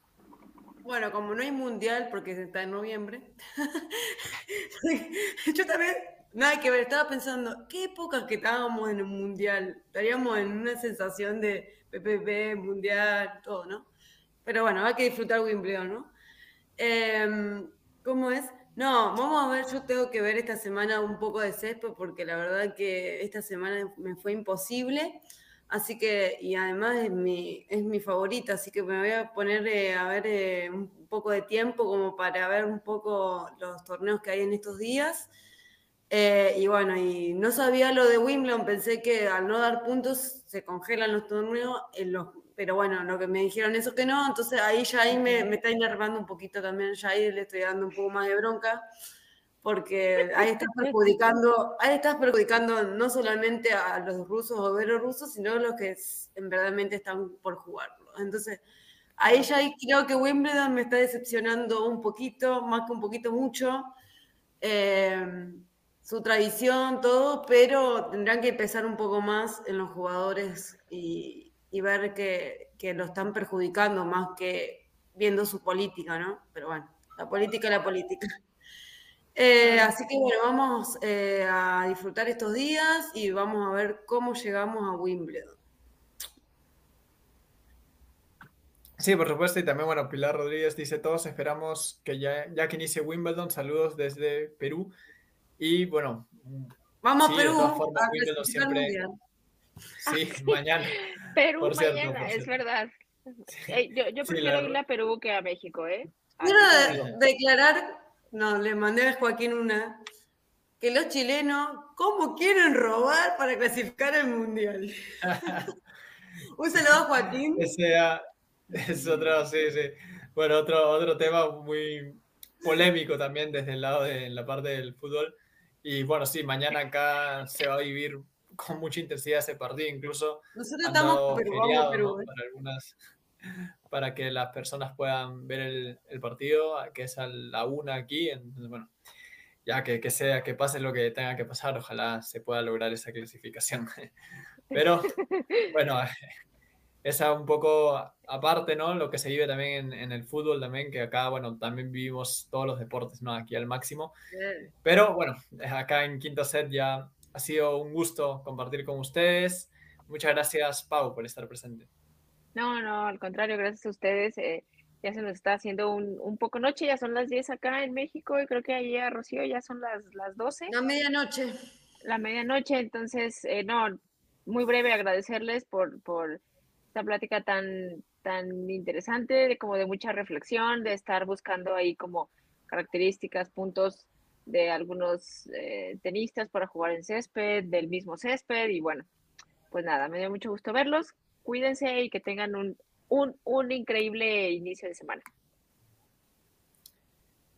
Bueno, como no hay mundial porque está en noviembre, yo también, nada que ver, estaba pensando, qué épocas que estábamos en un mundial, estaríamos en una sensación de PPP, mundial, todo, ¿no? Pero bueno, hay que disfrutar Wimbledon, ¿no? Em, ¿Cómo es? No, vamos a ver, yo tengo que ver esta semana un poco de césped porque la verdad que esta semana me fue imposible. Así que, y además es mi, es mi favorita, así que me voy a poner eh, a ver eh, un poco de tiempo como para ver un poco los torneos que hay en estos días. Eh, y bueno, y no sabía lo de Wimbledon, pensé que al no dar puntos se congelan los torneos, en los, pero bueno, lo que me dijeron eso que no, entonces ahí ya ahí me, me está enervando un poquito también, ya ahí le estoy dando un poco más de bronca, porque ahí estás perjudicando, ahí estás perjudicando no solamente a los rusos o bielorrusos, sino a los que en verdaderamente están por jugarlo. Entonces, ahí ya ahí creo que Wimbledon me está decepcionando un poquito, más que un poquito mucho. Eh, su tradición, todo, pero tendrán que empezar un poco más en los jugadores y, y ver que, que lo están perjudicando más que viendo su política, ¿no? Pero bueno, la política es la política. Eh, así que bueno, vamos eh, a disfrutar estos días y vamos a ver cómo llegamos a Wimbledon. Sí, por supuesto, y también, bueno, Pilar Rodríguez dice, todos esperamos que ya, ya que inicie Wimbledon, saludos desde Perú. Y bueno, Vamos Sí, a de Perú todas formas, a Wimbledon siempre- Mundial. Sí, mañana. Perú Por cierto, mañana, por es cierto. verdad. Eh, yo yo Sí, prefiero la irle verdad. a Perú que a México, ¿eh? Quiero declarar, no, le mandé a Joaquín una, que los chilenos, ¿cómo quieren robar para clasificar al Mundial? Un saludo a Joaquín. Ese ah, es otro, sí, sí. Bueno, otro, otro tema muy polémico también desde el lado de la parte del fútbol. Y bueno, sí, mañana acá se va a vivir con mucha intensidad ese partido, incluso Nosotros estamos, para algunas, para que las personas puedan ver el, el partido, que es a la una aquí. Entonces, bueno, ya que, que, sea, que pase lo que tenga que pasar, ojalá se pueda lograr esa clasificación. Pero bueno, esa un poco aparte, ¿no? Lo que se vive también en, en, el fútbol también, que acá, bueno, también vivimos todos los deportes, ¿no? Aquí al máximo. Pero bueno, acá en Quinto Set ya ha sido un gusto compartir con ustedes. Muchas gracias, Pau, por estar presente. No, no, al contrario, gracias a ustedes. Eh, ya se nos está haciendo un, un, poco noche, ya son las 10 acá en México y creo que allí a Rocío ya son las, las 12. La medianoche. La medianoche, entonces, eh, no, muy breve agradecerles por, por esta plática tan, tan interesante, de, como de mucha reflexión, de estar buscando ahí como características, puntos de algunos eh, tenistas para jugar en césped, del mismo césped y bueno, pues nada, me dio mucho gusto verlos cuídense y que tengan un, un, un increíble inicio de semana.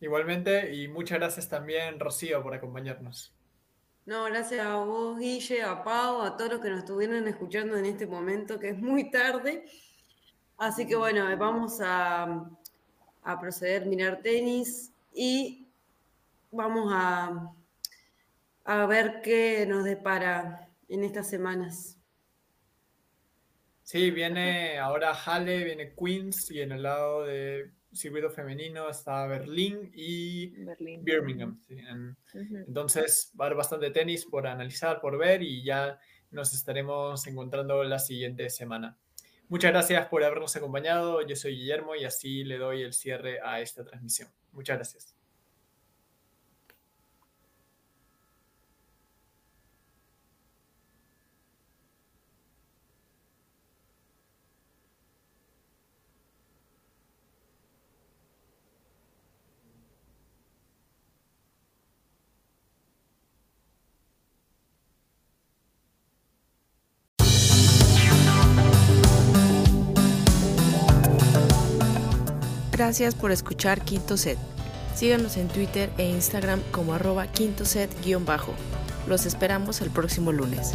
Igualmente, y muchas gracias también, Rocío, por acompañarnos. No, gracias a vos, Guille, a Pau, a todos los que nos estuvieron escuchando en este momento, que es muy tarde. Así que bueno, vamos a, a proceder a mirar tenis y vamos a, a ver qué nos depara en estas semanas. Sí, viene ahora Halle, viene Queens y en el lado de circuito femenino está Berlín y Berlín. Birmingham. Sí. En, uh -huh. Entonces va a haber bastante tenis por analizar, por ver y ya nos estaremos encontrando la siguiente semana. Muchas gracias por habernos acompañado. Yo soy Guillermo y así le doy el cierre a esta transmisión. Muchas gracias. Gracias por escuchar Quinto Set. Síganos en Twitter e Instagram como arroba quinto set-bajo. Los esperamos el próximo lunes.